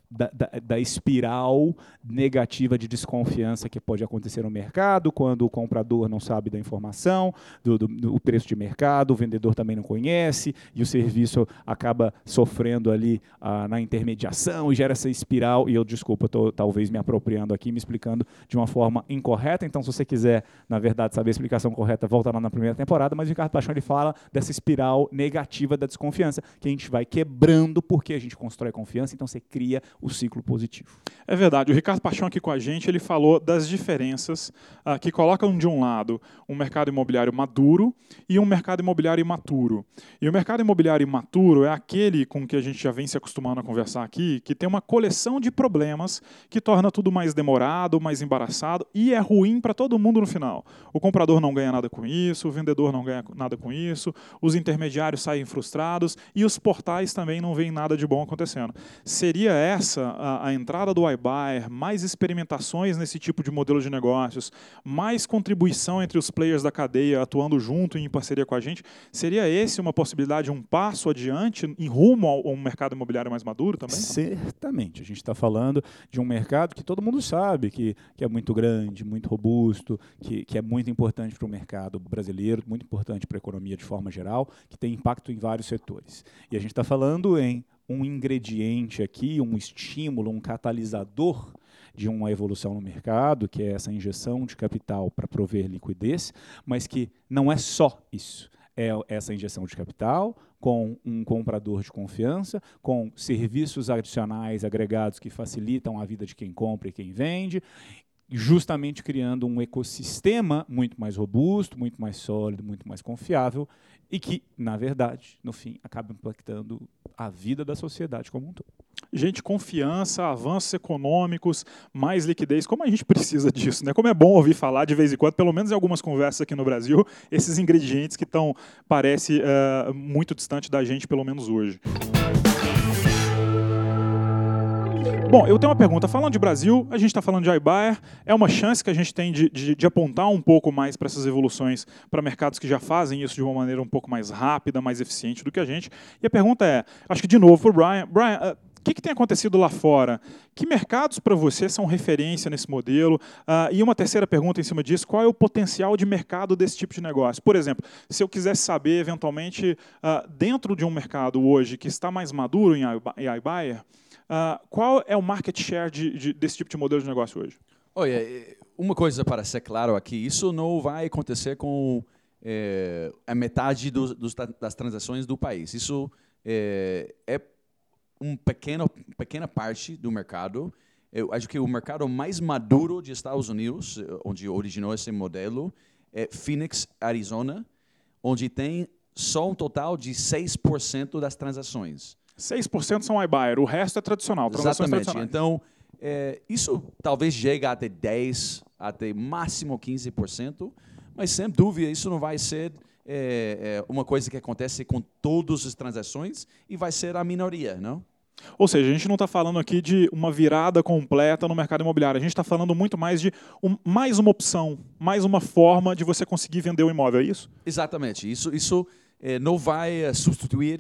B: da, da, da, espiral negativa de desconfiança que pode acontecer no mercado, quando o comprador não sabe da informação, do, do, do, preço de mercado, o vendedor também não conhece, e o serviço acaba sofrendo ali ah, na intermediação e gera essa espiral. E eu, desculpa, estou talvez me apropriando aqui, me explicando de uma forma incorreta. Então, se você quiser, na verdade, saber a explicação correta, volta lá na primeira temporada. Mas o Ricardo Paixão ele fala dessa espiral negativa da desconfiança, que a gente vai quebrando porque a gente constrói confiança, então você cria o ciclo positivo.
C: É verdade. O Ricardo Paixão aqui com a gente, ele falou das diferenças uh, que colocam de um lado um mercado imobiliário maduro e um mercado imobiliário imaturo. E o mercado imobiliário imaturo é aquele com que a gente já vem se acostumando a conversar aqui, que tem uma coleção de problemas que torna tudo mais demorado, mais embaraçado e é ruim para todo mundo no final. O comprador não ganha nada com isso, o vendedor não ganha nada com isso, os intermediários saem frustrados e os portais também não veem nada de bom acontecendo. Seria essa essa, a, a entrada do iBuyer, mais experimentações nesse tipo de modelo de negócios, mais contribuição entre os players da cadeia atuando junto e em parceria com a gente, seria esse uma possibilidade, um passo adiante em rumo a um mercado imobiliário mais maduro também?
B: Certamente. A gente está falando de um mercado que todo mundo sabe que, que é muito grande, muito robusto, que, que é muito importante para o mercado brasileiro, muito importante para a economia de forma geral, que tem impacto em vários setores. E a gente está falando em um ingrediente aqui, um estímulo, um catalisador de uma evolução no mercado, que é essa injeção de capital para prover liquidez, mas que não é só isso. É essa injeção de capital com um comprador de confiança, com serviços adicionais agregados que facilitam a vida de quem compra e quem vende, justamente criando um ecossistema muito mais robusto, muito mais sólido, muito mais confiável e que, na verdade, no fim, acaba impactando a vida da sociedade como um todo.
C: Gente, confiança, avanços econômicos, mais liquidez, como a gente precisa disso, né? Como é bom ouvir falar de vez em quando, pelo menos em algumas conversas aqui no Brasil, esses ingredientes que estão, parece, uh, muito distante da gente, pelo menos hoje. Bom, eu tenho uma pergunta. Falando de Brasil, a gente está falando de iBuyer. É uma chance que a gente tem de, de, de apontar um pouco mais para essas evoluções para mercados que já fazem isso de uma maneira um pouco mais rápida, mais eficiente do que a gente. E a pergunta é, acho que de novo para o Brian. Brian, uh, o que, que, tem acontecido lá fora? Que mercados para você são referência nesse modelo? Uh, e uma terceira pergunta em cima disso: qual é o potencial de mercado desse tipo de negócio? Por exemplo, se eu quisesse saber, eventualmente, uh, dentro de um mercado hoje que está mais maduro em iBuyer, Uh, qual é o market share de, de, desse tipo de modelo de negócio hoje?
D: Olha, uma coisa para ser claro aqui, isso não vai acontecer com é, a metade dos, dos, das transações do país. Isso é, é uma pequena, pequena parte do mercado. Eu acho que o mercado mais maduro de Estados Unidos, onde originou esse modelo, é Phoenix, Arizona, onde tem só um total de 6% das transações.
C: 6% são iBuyer, o resto é tradicional,
D: Exatamente. Então, é, isso talvez chegue até 10%, até máximo 15%, mas sem dúvida isso não vai ser é, é, uma coisa que acontece com todas as transações e vai ser a minoria, não?
C: Ou seja, a gente não está falando aqui de uma virada completa no mercado imobiliário. A gente está falando muito mais de um, mais uma opção, mais uma forma de você conseguir vender o imóvel, é isso?
D: Exatamente. Isso, isso não vai eh, substituir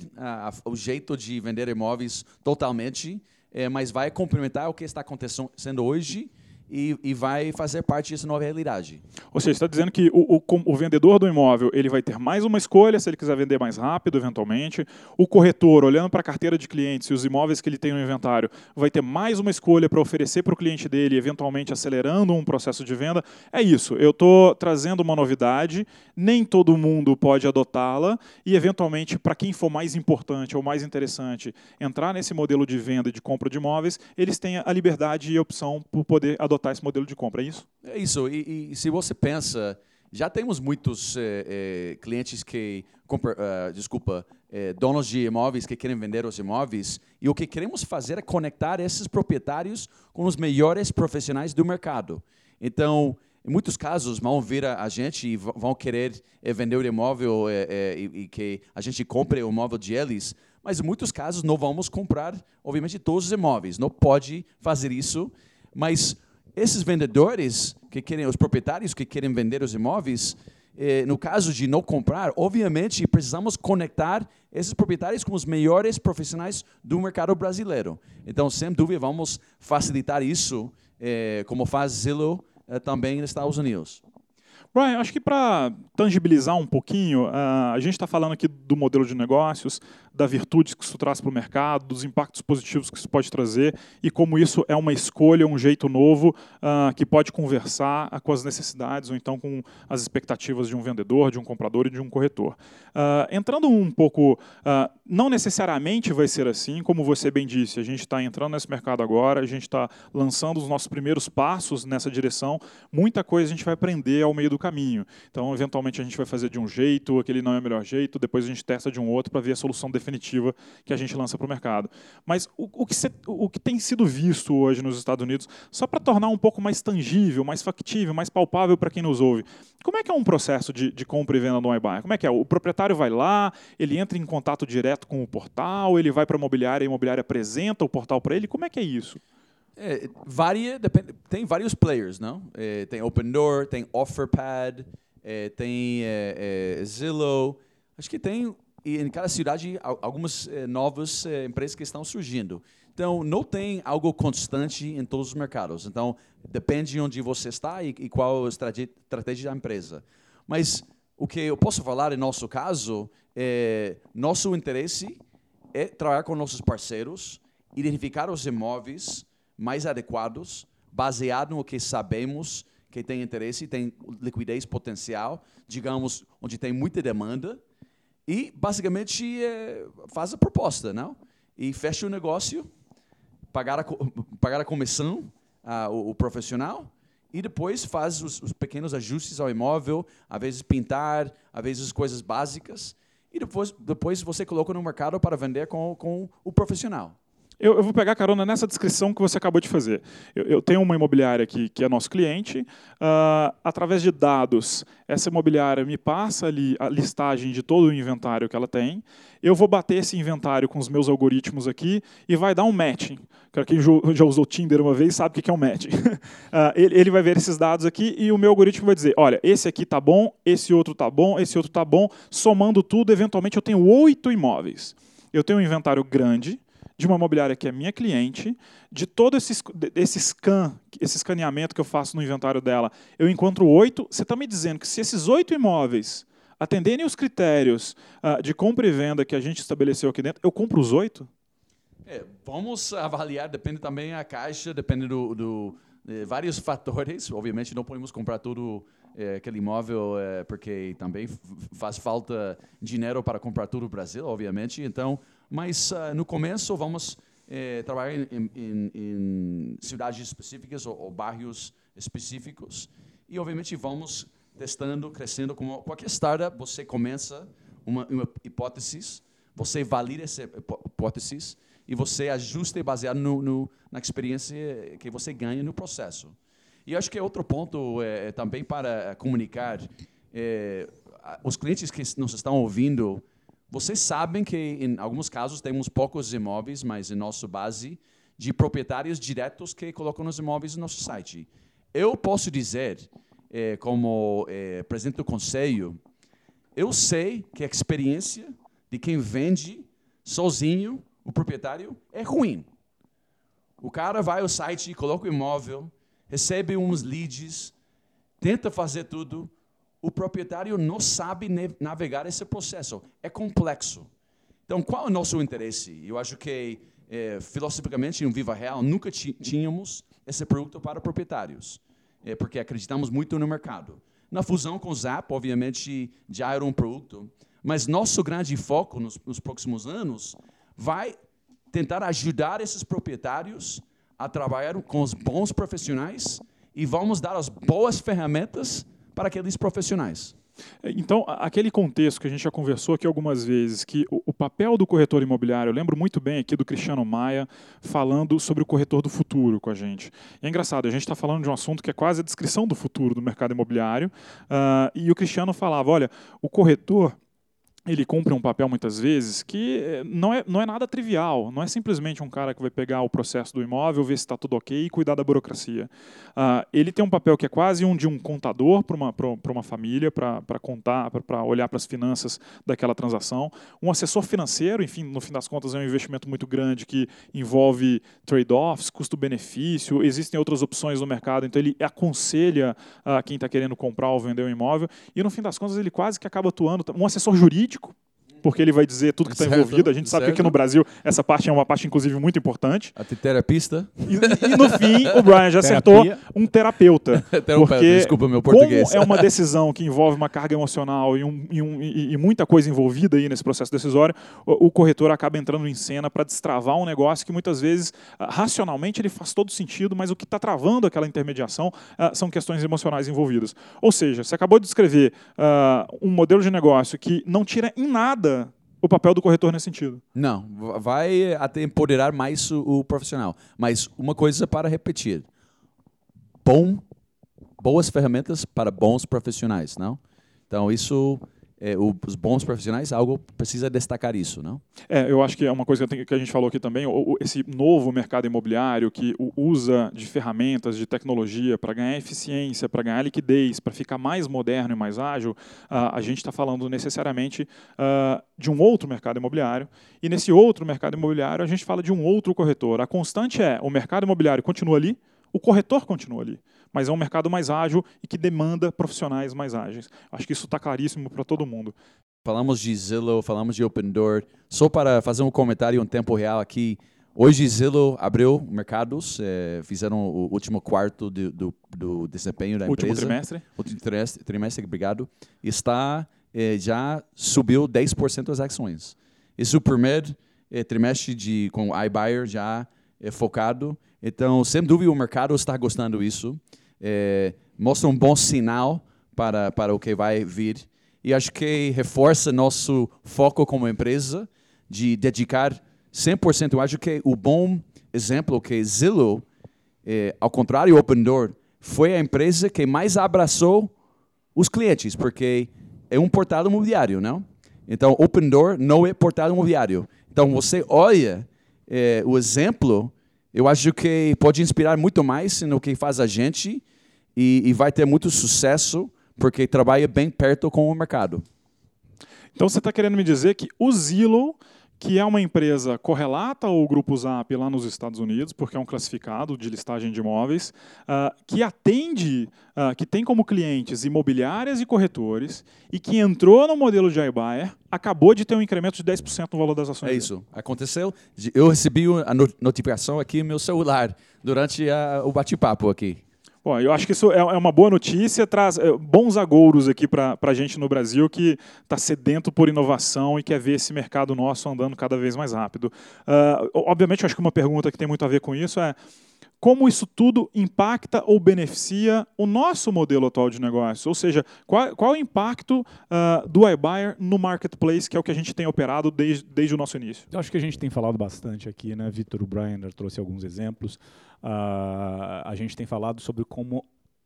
D: o jeito de vender imóveis totalmente, eh, mas vai complementar o que está acontecendo hoje e, e, vai fazer parte dessa nova realidade.
C: Ou seja, está dizendo que o, o, o, vendedor do imóvel ele vai ter mais uma escolha se ele quiser vender mais rápido, eventualmente. O corretor, olhando para a carteira de clientes e os imóveis que ele tem no inventário, vai ter mais uma escolha para oferecer para o cliente dele, eventualmente acelerando um processo de venda. É isso. Eu estou trazendo uma novidade, nem todo mundo pode adotá-la e, eventualmente, para quem for mais importante ou mais interessante entrar nesse modelo de venda e de compra de imóveis, eles têm a liberdade e a opção por poder adotar adotar esse modelo de compra, é isso?
D: É isso. E, e se você pensa, já temos muitos é, é, clientes que, uh, desculpa, é, donos de imóveis que querem vender os imóveis e o que queremos fazer é conectar esses proprietários com os melhores profissionais do mercado. Então, em muitos casos, vão vir a, a gente e vão querer vender o imóvel e, e que a gente compre o imóvel de eles, mas em muitos casos não vamos comprar, obviamente, todos os imóveis. Não pode fazer isso, mas esses vendedores que querem, os proprietários que querem vender os imóveis, eh, no caso de não comprar, obviamente precisamos conectar esses proprietários com os melhores profissionais do mercado brasileiro. Então, sem dúvida, vamos facilitar isso, eh, como faz Zillow eh, também nos Estados Unidos.
C: Brian, acho que para tangibilizar um pouquinho, uh, a gente está falando aqui do modelo de negócios, da virtude que isso traz para o mercado, dos impactos positivos que isso pode trazer e como isso é uma escolha, um jeito novo uh, que pode conversar uh, com as necessidades ou então com as expectativas de um vendedor, de um comprador e de um corretor. Uh, entrando um pouco, não necessariamente vai ser assim, como você bem disse, a gente está entrando nesse mercado agora, a gente está lançando os nossos primeiros passos nessa direção, muita coisa a gente vai aprender ao meio do caminho. Então, eventualmente, a gente vai fazer de um jeito, aquele não é o melhor jeito, depois a gente testa de um outro para ver a solução definitiva definitiva que a gente lança para o mercado. Mas o, o, que se, o, que tem sido visto hoje nos Estados Unidos, só para tornar um pouco mais tangível, mais factível, mais palpável para quem nos ouve, como é que é um processo de, de compra e venda no iBuy? Como é que é? O proprietário vai lá, ele entra em contato direto com o portal, ele vai para a imobiliária, a imobiliária apresenta o portal para ele, como é que é isso?
D: É, varia, depende, tem vários players, não? É, tem Opendoor, tem OfferPad, é, tem é, é, Zillow. Acho que tem e em cada cidade algumas eh, novas eh, empresas que estão surgindo. Então, não tem algo constante em todos os mercados. Então, depende de onde você está e, e qual a estratégia da empresa. Mas o que eu posso falar em nosso caso é nosso interesse é trabalhar com nossos parceiros, identificar os imóveis mais adequados, baseado no que sabemos que tem interesse, tem liquidez potencial, digamos, onde tem muita demanda, e, basicamente, é, faz a proposta, não? E fecha o negócio, pagar a, pagar a comissão, o, o, profissional, e depois faz os, os, pequenos ajustes ao imóvel, às vezes pintar, às vezes coisas básicas, e depois, depois você coloca no mercado para vender com, com o profissional.
C: Eu, eu, vou pegar carona nessa descrição que você acabou de fazer. Eu, eu tenho uma imobiliária aqui que é nosso cliente. Uh, através de dados, essa imobiliária me passa ali a listagem de todo o inventário que ela tem. Eu vou bater esse inventário com os meus algoritmos aqui e vai dar um matching. Quem já usou Tinder uma vez sabe o que é um matching. Uh, ele, ele vai ver esses dados aqui e o meu algoritmo vai dizer: olha, esse aqui tá bom, esse outro tá bom, esse outro tá bom. Somando tudo, eventualmente eu tenho oito imóveis. Eu tenho um inventário grande de uma imobiliária que é minha cliente, de todo esse, esse scan, esse escaneamento que eu faço no inventário dela, eu encontro oito. Você está me dizendo que se esses oito imóveis atenderem os critérios uh, de compra e venda que a gente estabeleceu aqui dentro, eu compro os oito?
D: É, vamos avaliar, depende também a caixa, depende do, do de vários fatores. Obviamente não podemos comprar tudo é, aquele imóvel é, porque também faz falta dinheiro para comprar tudo no Brasil, obviamente. Então mas uh, no começo vamos eh, trabalhar em, em, em, cidades específicas ou, ou, bairros específicos e obviamente vamos testando, crescendo. Como qualquer startup, você começa uma, uma hipótese, você valida essa hipótese e você ajusta baseado no, no, na experiência que você ganha no processo. E acho que é outro ponto é, também para comunicar. É, os clientes que nos estão ouvindo vocês sabem que, em alguns casos, temos poucos imóveis, mas em nossa base, de proprietários diretos que colocam os imóveis no nosso site. Eu posso dizer, eh, como eh, presidente do conselho, eu sei que a experiência de quem vende sozinho, o proprietário, é ruim. O cara vai ao site, coloca o imóvel, recebe uns leads, tenta fazer tudo, o proprietário não sabe navegar esse processo. É complexo. Então, qual é o nosso interesse? Eu acho que, é, filosoficamente, em Viva Real, nunca tínhamos esse produto para proprietários, é, porque acreditamos muito no mercado. Na fusão com o Zap, obviamente, já era um produto, mas nosso grande foco nos, nos próximos anos vai tentar ajudar esses proprietários a trabalhar com os bons profissionais e vamos dar as boas ferramentas para aqueles profissionais.
C: Então, aquele contexto que a gente já conversou aqui algumas vezes, que o, papel do corretor imobiliário, eu lembro muito bem aqui do Cristiano Maia falando sobre o corretor do futuro com a gente. E é engraçado, a gente está falando de um assunto que é quase a descrição do futuro do mercado imobiliário, uh, e o Cristiano falava: olha, o corretor ele cumpre um papel muitas vezes que eh, não é, não é nada trivial, não é simplesmente um cara que vai pegar o processo do imóvel, ver se está tudo ok e cuidar da burocracia. Uh, ele tem um papel que é quase um de um contador para uma, uma família, para contar, para olhar para as finanças daquela transação. Um assessor financeiro, enfim, no fim das contas é um investimento muito grande que envolve trade-offs, custo-benefício, existem outras opções no mercado, então ele aconselha uh, quem está querendo comprar ou vender um imóvel e no fim das contas ele quase que acaba atuando, um assessor jurídico político porque ele vai dizer tudo que está envolvido. A gente sabe certo. que aqui no Brasil essa parte é uma parte, inclusive, muito importante.
D: A terapista.
C: E, e no fim, o Brian já acertou um terapeuta. porque
D: Desculpa meu português.
C: Como é uma decisão que envolve uma carga emocional e, um, e, um, e, muita coisa envolvida aí nesse processo decisório, o, o corretor acaba entrando em cena para destravar um negócio que muitas vezes, ah, racionalmente, ele faz todo sentido, mas o que está travando aquela intermediação uh, são questões emocionais envolvidas. Ou seja, você acabou de descrever uh, um modelo de negócio que não tira em nada o papel do corretor nesse sentido.
D: Não, vai até empoderar mais o, o profissional. Mas uma coisa para repetir: bom, boas ferramentas para bons profissionais, não? Então isso é, os bons profissionais, algo precisa destacar isso, não?
C: É, eu acho que é uma coisa que a gente falou aqui também, esse novo mercado imobiliário que usa de ferramentas, de tecnologia para ganhar eficiência, para ganhar liquidez, para ficar mais moderno e mais ágil, a gente está falando necessariamente de um outro mercado imobiliário. E nesse outro mercado imobiliário, a gente fala de um outro corretor. A constante é o mercado imobiliário continua ali, o corretor continua ali mas é um mercado mais ágil e que demanda profissionais mais ágeis. Acho que isso está claríssimo para todo mundo.
D: Falamos de Zillow, falamos de Open Door. Só para fazer um comentário em tempo real aqui, hoje Zillow abriu mercados, é, fizeram o último quarto do, do, do desempenho da
C: último
D: empresa.
C: Último trimestre.
D: Último trimestre, trimestre obrigado. Está, é, já subiu 10% as ações. Esse é o primeiro é, trimestre de, com iBuyer já é focado. Então, sem dúvida, o mercado está gostando disso é, mostra um bom sinal para, para o que vai vir. E acho que reforça nosso foco como empresa de dedicar 100%. Eu acho que o bom exemplo que Zillow, é, ao contrário Open Door, foi a empresa que mais abraçou os clientes, porque é um portal imobiliário, não? Então, Open Door não é portal imobiliário. Então, você olha é, o exemplo, eu acho que pode inspirar muito mais no que faz a gente e, e vai ter muito sucesso porque trabalha bem perto com o mercado.
C: Então você está querendo me dizer que o Zillow, que é uma empresa correlata ao Grupo Zap lá nos Estados Unidos, porque é um classificado de listagem de imóveis, uh, que atende, uh, que tem como clientes imobiliárias e corretores, e que entrou no modelo de iBuyer, acabou de ter um incremento de 10% no valor das ações.
D: É isso. Aconteceu. Eu recebi a notificação aqui no meu celular durante a, o bate-papo aqui.
C: Bom, eu acho que isso é, é uma boa notícia, traz é, bons agouros aqui para a gente no Brasil que está sedento por inovação e quer ver esse mercado nosso andando cada vez mais rápido. Uh, obviamente, acho que uma pergunta que tem muito a ver com isso é como isso tudo impacta ou beneficia o nosso modelo atual de negócio? Ou seja, qual, qual é o impacto uh, do iBuyer no marketplace, que é o que a gente tem operado desde, desde o nosso início?
B: Eu acho que a gente tem falado bastante aqui, né? Vitor, o Brian trouxe alguns exemplos. Uh, a gente tem falado sobre como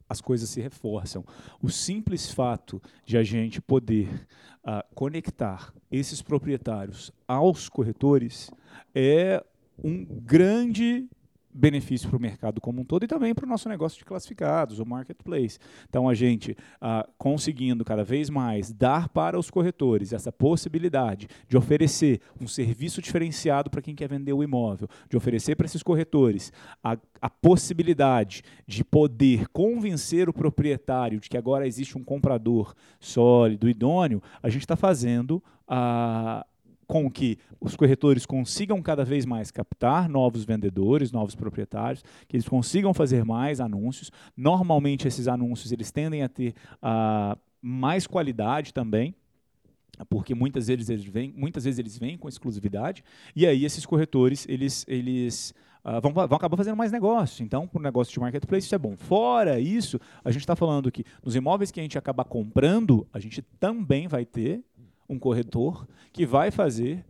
B: as coisas se reforçam. O simples fato de a gente poder uh, conectar esses proprietários aos corretores é um grande benefício para o mercado como um todo e também para o nosso negócio de classificados, o marketplace. Então, a gente ah, conseguindo cada vez mais dar para os corretores essa possibilidade de oferecer um serviço diferenciado para quem quer vender o imóvel, de oferecer para esses corretores a, a possibilidade de poder convencer o proprietário de que agora existe um comprador sólido, idôneo, a gente está fazendo a com que os corretores consigam cada vez mais captar novos vendedores, novos proprietários, que eles consigam fazer mais anúncios. Normalmente esses anúncios eles tendem a ter uh, mais qualidade também, porque muitas vezes eles vêm, muitas vezes eles vêm com exclusividade, e aí esses corretores eles, eles uh, vão, vão acabar fazendo mais negócio. Então, para o negócio de marketplace, isso é bom. Fora isso, a gente está falando que nos imóveis que a gente acaba comprando, a gente também vai ter um corretor que vai fazer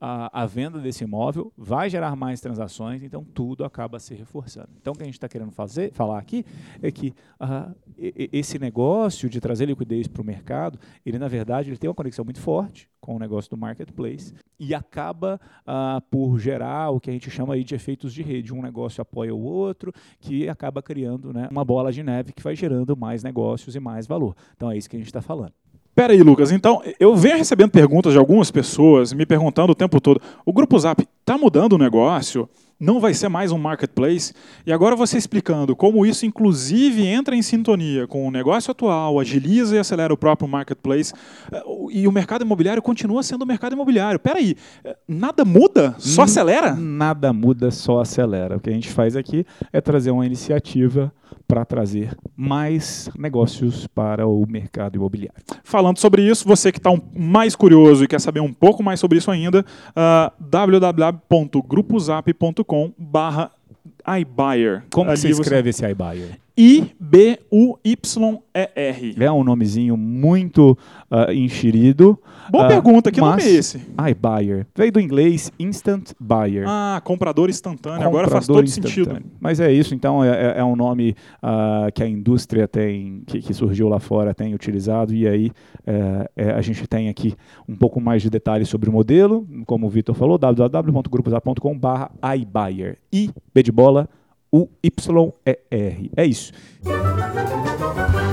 B: a, a, venda desse imóvel, vai gerar mais transações, então tudo acaba se reforçando. Então, o que a gente está querendo fazer, falar aqui é que uh, esse negócio de trazer liquidez para o mercado, ele na verdade ele tem uma conexão muito forte com o negócio do marketplace e acaba uh, por gerar o que a gente chama aí de efeitos de rede. Um negócio apoia o outro, que acaba criando né, uma bola de neve que vai gerando mais negócios e mais valor. Então é isso que a gente está falando.
C: Pera aí, Lucas. Então, eu venho recebendo perguntas de algumas pessoas me perguntando o tempo todo: o Grupo Zap está mudando o negócio? Não vai ser mais um marketplace? E agora você explicando como isso, inclusive, entra em sintonia com o negócio atual, agiliza e acelera o próprio marketplace, eh, e o mercado imobiliário continua sendo o mercado imobiliário. Pera aí, eh, nada muda? Só acelera?
B: Nada muda, só acelera. O que a gente faz aqui é trazer uma iniciativa para trazer mais negócios para o mercado imobiliário.
C: Falando sobre isso, você que está um, mais curioso e quer saber um pouco mais sobre isso ainda, uh, www.gruposap.com barra iBuyer.
B: Como Ali você escreve esse iBuyer?
C: I-B-U-Y-E-R.
B: É um nomezinho muito uh, enxerido.
C: Boa uh, pergunta, que nome é esse?
B: iBuyer. Veio do inglês Instant Buyer.
C: Ah, comprador instantâneo. Comprador Agora faz todo sentido.
B: Mas é isso, então, é, é, é um nome uh, que a indústria tem, que, que, surgiu lá fora, tem utilizado, e aí é, a gente tem aqui um pouco mais de detalhes sobre o modelo, como o Vitor falou, www.gruposap.com.br iBuyer. I, B de bola, U-Y-E-R. É isso.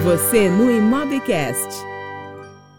A: Você no Imobcast.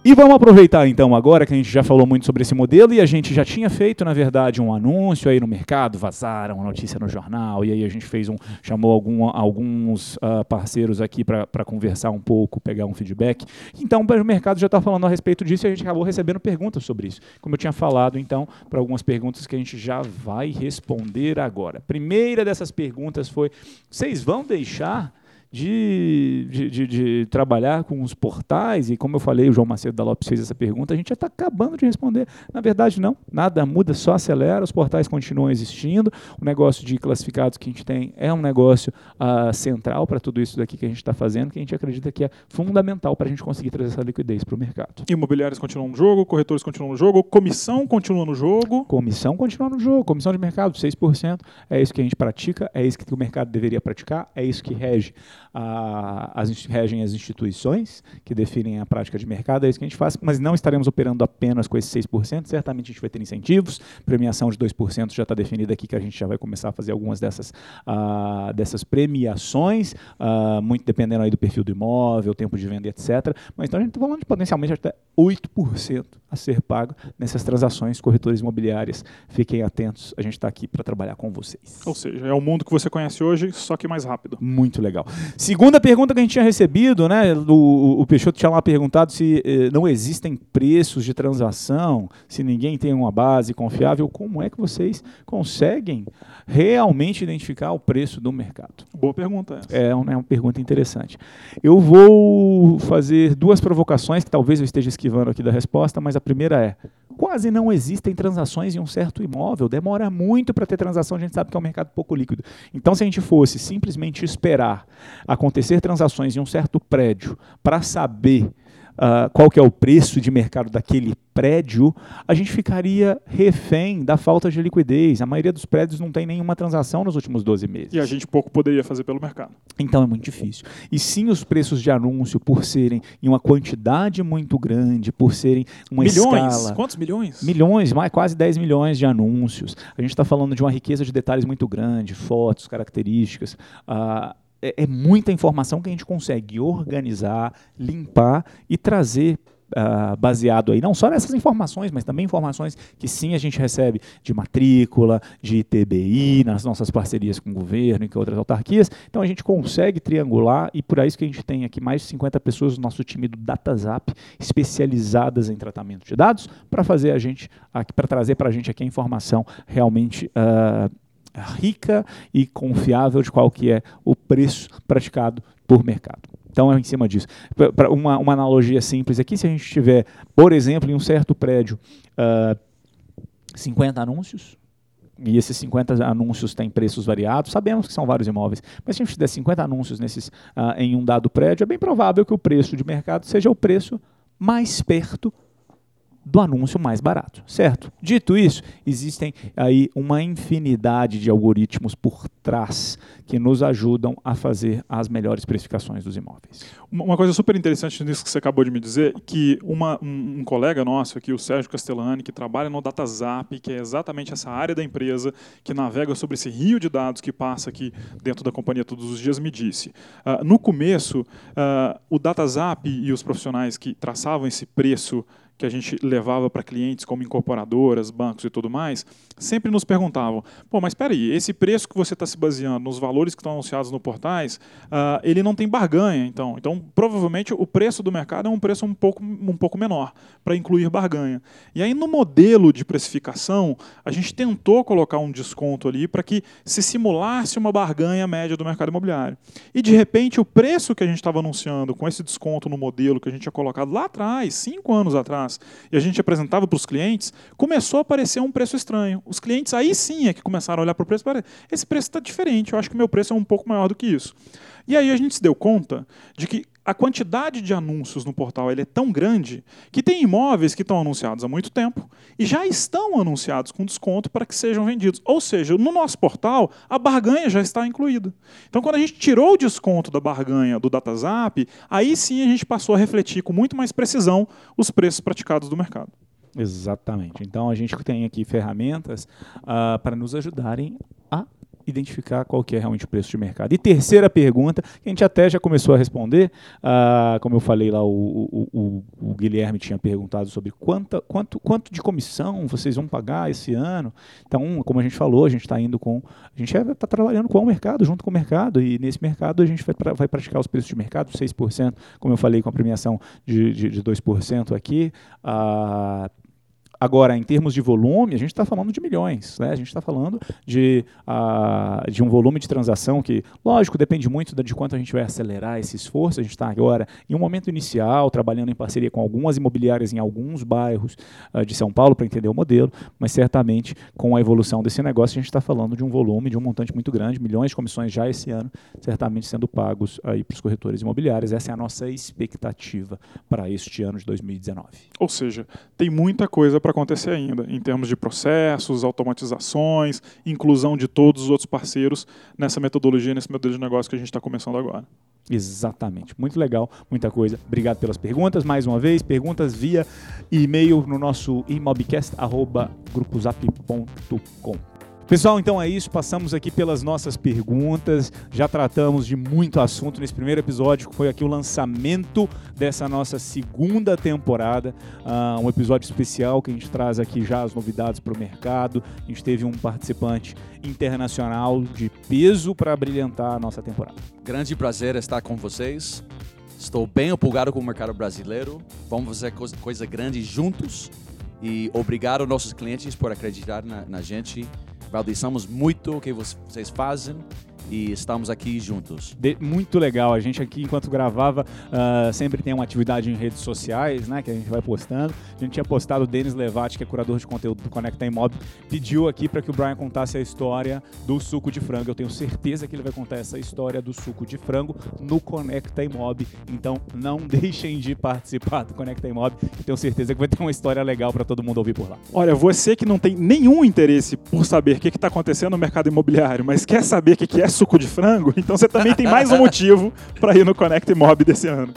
B: E vamos aproveitar então agora que a gente já falou muito sobre esse modelo e a gente já tinha feito, na verdade, um anúncio aí no mercado, vazaram uma notícia no jornal e aí a gente fez um, chamou algum, alguns uh, parceiros aqui para conversar um pouco, pegar um feedback. Então o mercado já está falando a respeito disso e a gente acabou recebendo perguntas sobre isso. Como eu tinha falado, então, para algumas perguntas que a gente já vai responder agora. primeira dessas perguntas foi: vocês vão deixar de, de, de, de, trabalhar com os portais, e como eu falei, o João Macedo da Lopes fez essa pergunta, a gente já está acabando de responder. Na verdade, não, nada muda, só acelera, os portais continuam existindo, o negócio de classificados que a gente tem é um negócio uh, central para tudo isso daqui que a gente está fazendo, que a gente acredita que é fundamental para a gente conseguir trazer essa liquidez para o mercado.
C: Imobiliários continuam no jogo, corretores continuam no jogo, comissão continua no jogo.
B: Comissão continua no jogo, comissão de mercado, 6%, é isso que a gente pratica, é isso que o mercado deveria praticar, é isso que rege a, as, regem as instituições que definem a prática de mercado, é isso que a gente faz, mas não estaremos operando apenas com esses 6%, certamente a gente vai ter incentivos, premiação de 2% já está definida aqui, que a gente já vai começar a fazer algumas dessas, uh, dessas premiações, uh, muito dependendo aí do perfil do imóvel, tempo de venda, etc. Mas então a gente está falando de potencialmente até 8% a ser pago nessas transações corretores imobiliárias. Fiquem atentos, a gente está aqui para trabalhar com vocês.
C: Ou seja, é o mundo que você conhece hoje, só que mais rápido.
B: Muito legal. Segunda pergunta que a gente tinha recebido, né? O, o Peixoto tinha lá perguntado se eh, não existem preços de transação, se ninguém tem uma base confiável. Como é que vocês conseguem realmente identificar o preço do mercado?
C: Boa pergunta. Essa.
B: É uma, é uma pergunta interessante. Eu vou fazer duas provocações que talvez eu esteja esquivando aqui da resposta, mas a primeira é: quase não existem transações em um certo imóvel. Demora muito para ter transação, a gente sabe que é um mercado pouco líquido. Então, se a gente fosse simplesmente esperar acontecer transações em um certo prédio para saber uh, qual que é o preço de mercado daquele prédio, a gente ficaria refém da falta de liquidez. A maioria dos prédios não tem nenhuma transação nos últimos 12 meses.
C: E a gente pouco poderia fazer pelo mercado.
B: Então é muito difícil. E sim, os preços de anúncio, por serem em uma quantidade muito grande, por serem uma
C: milhões.
B: escala...
C: Quantos milhões?
B: Milhões, mais quase 10 milhões de anúncios. A gente está falando de uma riqueza de detalhes muito grande, fotos, características. Uh, é, é muita informação que a gente consegue organizar, limpar e trazer Uh, baseado aí não só nessas informações, mas também informações que sim a gente recebe de matrícula, de ITBI, nas nossas parcerias com o governo e com outras autarquias. Então a gente consegue triangular e por isso que a gente tem aqui mais de 50 pessoas do nosso time do DataZap especializadas em tratamento de dados para fazer a gente para trazer para a gente aqui a informação realmente uh, rica e confiável de qual que é o preço praticado por mercado. Então é em cima disso. Uma, uma analogia simples aqui, se a gente tiver, por exemplo, em um certo prédio, uh, ah, 50 anúncios, e esses 50 anúncios têm preços variados, sabemos que são vários imóveis, mas se a gente tiver 50 anúncios nesses, uh, em um dado prédio, é bem provável que o preço de mercado seja o preço mais perto do anúncio mais barato, certo? Dito isso, existem aí uma infinidade de algoritmos por trás que nos ajudam a fazer as melhores precificações dos imóveis.
C: Uma coisa super interessante nisso que você acabou de me dizer, que uma, um, colega nosso aqui, o Sérgio Castellani, que trabalha no DataZap, que é exatamente essa área da empresa que navega sobre esse rio de dados que passa aqui dentro da companhia todos os dias, me disse. Uh, no começo, uh, o DataZap e os profissionais que traçavam esse preço que a gente levava para clientes como incorporadoras, bancos e tudo mais, sempre nos perguntavam: pô, mas espera aí, esse preço que você está se baseando nos valores que estão anunciados no portais, uh, ele não tem barganha, então. Então, provavelmente o preço do mercado é um preço um pouco, um pouco menor para incluir barganha. E aí, no modelo de precificação, a gente tentou colocar um desconto ali para que se simulasse uma barganha média do mercado imobiliário. E de repente, o preço que a gente estava anunciando com esse desconto no modelo que a gente tinha colocado lá atrás, cinco anos atrás e a gente apresentava para os clientes, começou a aparecer um preço estranho. Os clientes aí sim é que começaram a olhar para o preço e esse preço está diferente, eu acho que meu preço é um pouco maior do que isso. E aí a gente se deu conta de que a quantidade de anúncios no portal é tão grande que tem imóveis que estão anunciados há muito tempo e já estão anunciados com desconto para que sejam vendidos. Ou seja, no nosso portal, a barganha já está incluída. Então, quando a gente tirou o desconto da barganha do DataZap, aí sim a gente passou a refletir com muito mais precisão os preços praticados do mercado.
B: Exatamente. Então, a gente tem aqui ferramentas uh, para nos ajudarem a identificar qual que é realmente o preço de mercado. E terceira pergunta, que a gente até já começou a responder, uh, como eu falei lá, o, o, o, o, Guilherme tinha perguntado sobre quanta, quanto, quanto de comissão vocês vão pagar esse ano. Então, como a gente falou, a gente está indo com. A gente está trabalhando com o mercado, junto com o mercado, e nesse mercado a gente vai, pra, vai praticar os preços de mercado, 6%, como eu falei, com a premiação de, de, de 2% aqui. Uh, Agora, em termos de volume, a gente está falando de milhões. Né? A gente está falando de, uh, de um volume de transação que, lógico, depende muito de quanto a gente vai acelerar esse esforço. A gente está agora em um momento inicial, trabalhando em parceria com algumas imobiliárias em alguns bairros uh, de São Paulo para entender o modelo, mas certamente com a evolução desse negócio, a gente está falando de um volume, de um montante muito grande, milhões de comissões já esse ano, certamente sendo pagos para os corretores imobiliários. Essa é a nossa expectativa para este ano de 2019.
C: Ou seja, tem muita coisa para acontecer ainda, em termos de processos, automatizações, inclusão de todos os outros parceiros nessa metodologia, nesse modelo de negócio que a gente está começando agora.
B: Exatamente. Muito legal, muita coisa. Obrigado pelas perguntas. Mais uma vez, perguntas via e-mail no nosso imobcast.grupozap.com. Pessoal, então é isso. Passamos aqui pelas nossas perguntas. Já tratamos de muito assunto nesse primeiro episódio, que foi aqui o lançamento dessa nossa segunda temporada. Uh, um episódio especial que a gente traz aqui já as novidades para o mercado. A gente teve um participante internacional de peso para brilhantar a nossa temporada.
D: Grande prazer estar com vocês. Estou bem empolgado com o mercado brasileiro. Vamos fazer coisa, grande juntos. E obrigado aos nossos clientes por acreditar na, na gente Valorizamos muito o que vocês fazem e estamos aqui juntos.
B: De, muito legal. A gente aqui, enquanto gravava, uh, sempre tem uma atividade em redes sociais, né? Que a gente vai postando. A gente tinha postado o Denis Levati, que é curador de conteúdo do Conecta Imob, pediu aqui para que o Brian contasse a história do suco de frango. Eu tenho certeza que ele vai contar essa história do suco de frango no Conecta Imob. Então, não deixem de participar do Conecta Imob. Eu tenho certeza que vai ter uma história legal para todo mundo ouvir por lá.
C: Olha, você que não tem nenhum interesse por saber o que está acontecendo no mercado imobiliário, mas quer saber o que é suco de frango, então você também tem mais um motivo para ir no Connect Mob desse ano.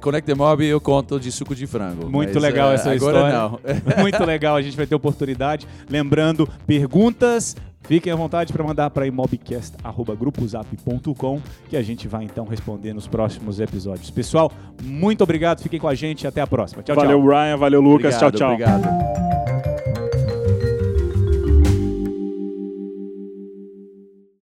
D: Connect Mob eu conto de suco de frango.
B: Muito legal é, essa
D: agora
B: história. Não. Muito legal, a gente vai ter oportunidade. Lembrando, perguntas, Fiquem à vontade para mandar para imobcast.grupozap.com que a gente vai então responder nos próximos episódios. Pessoal, muito obrigado, fiquem com a gente até a próxima. Tchau,
C: valeu,
B: tchau.
C: Valeu, Ryan, valeu, Lucas. Obrigado, tchau, tchau.
D: Obrigado.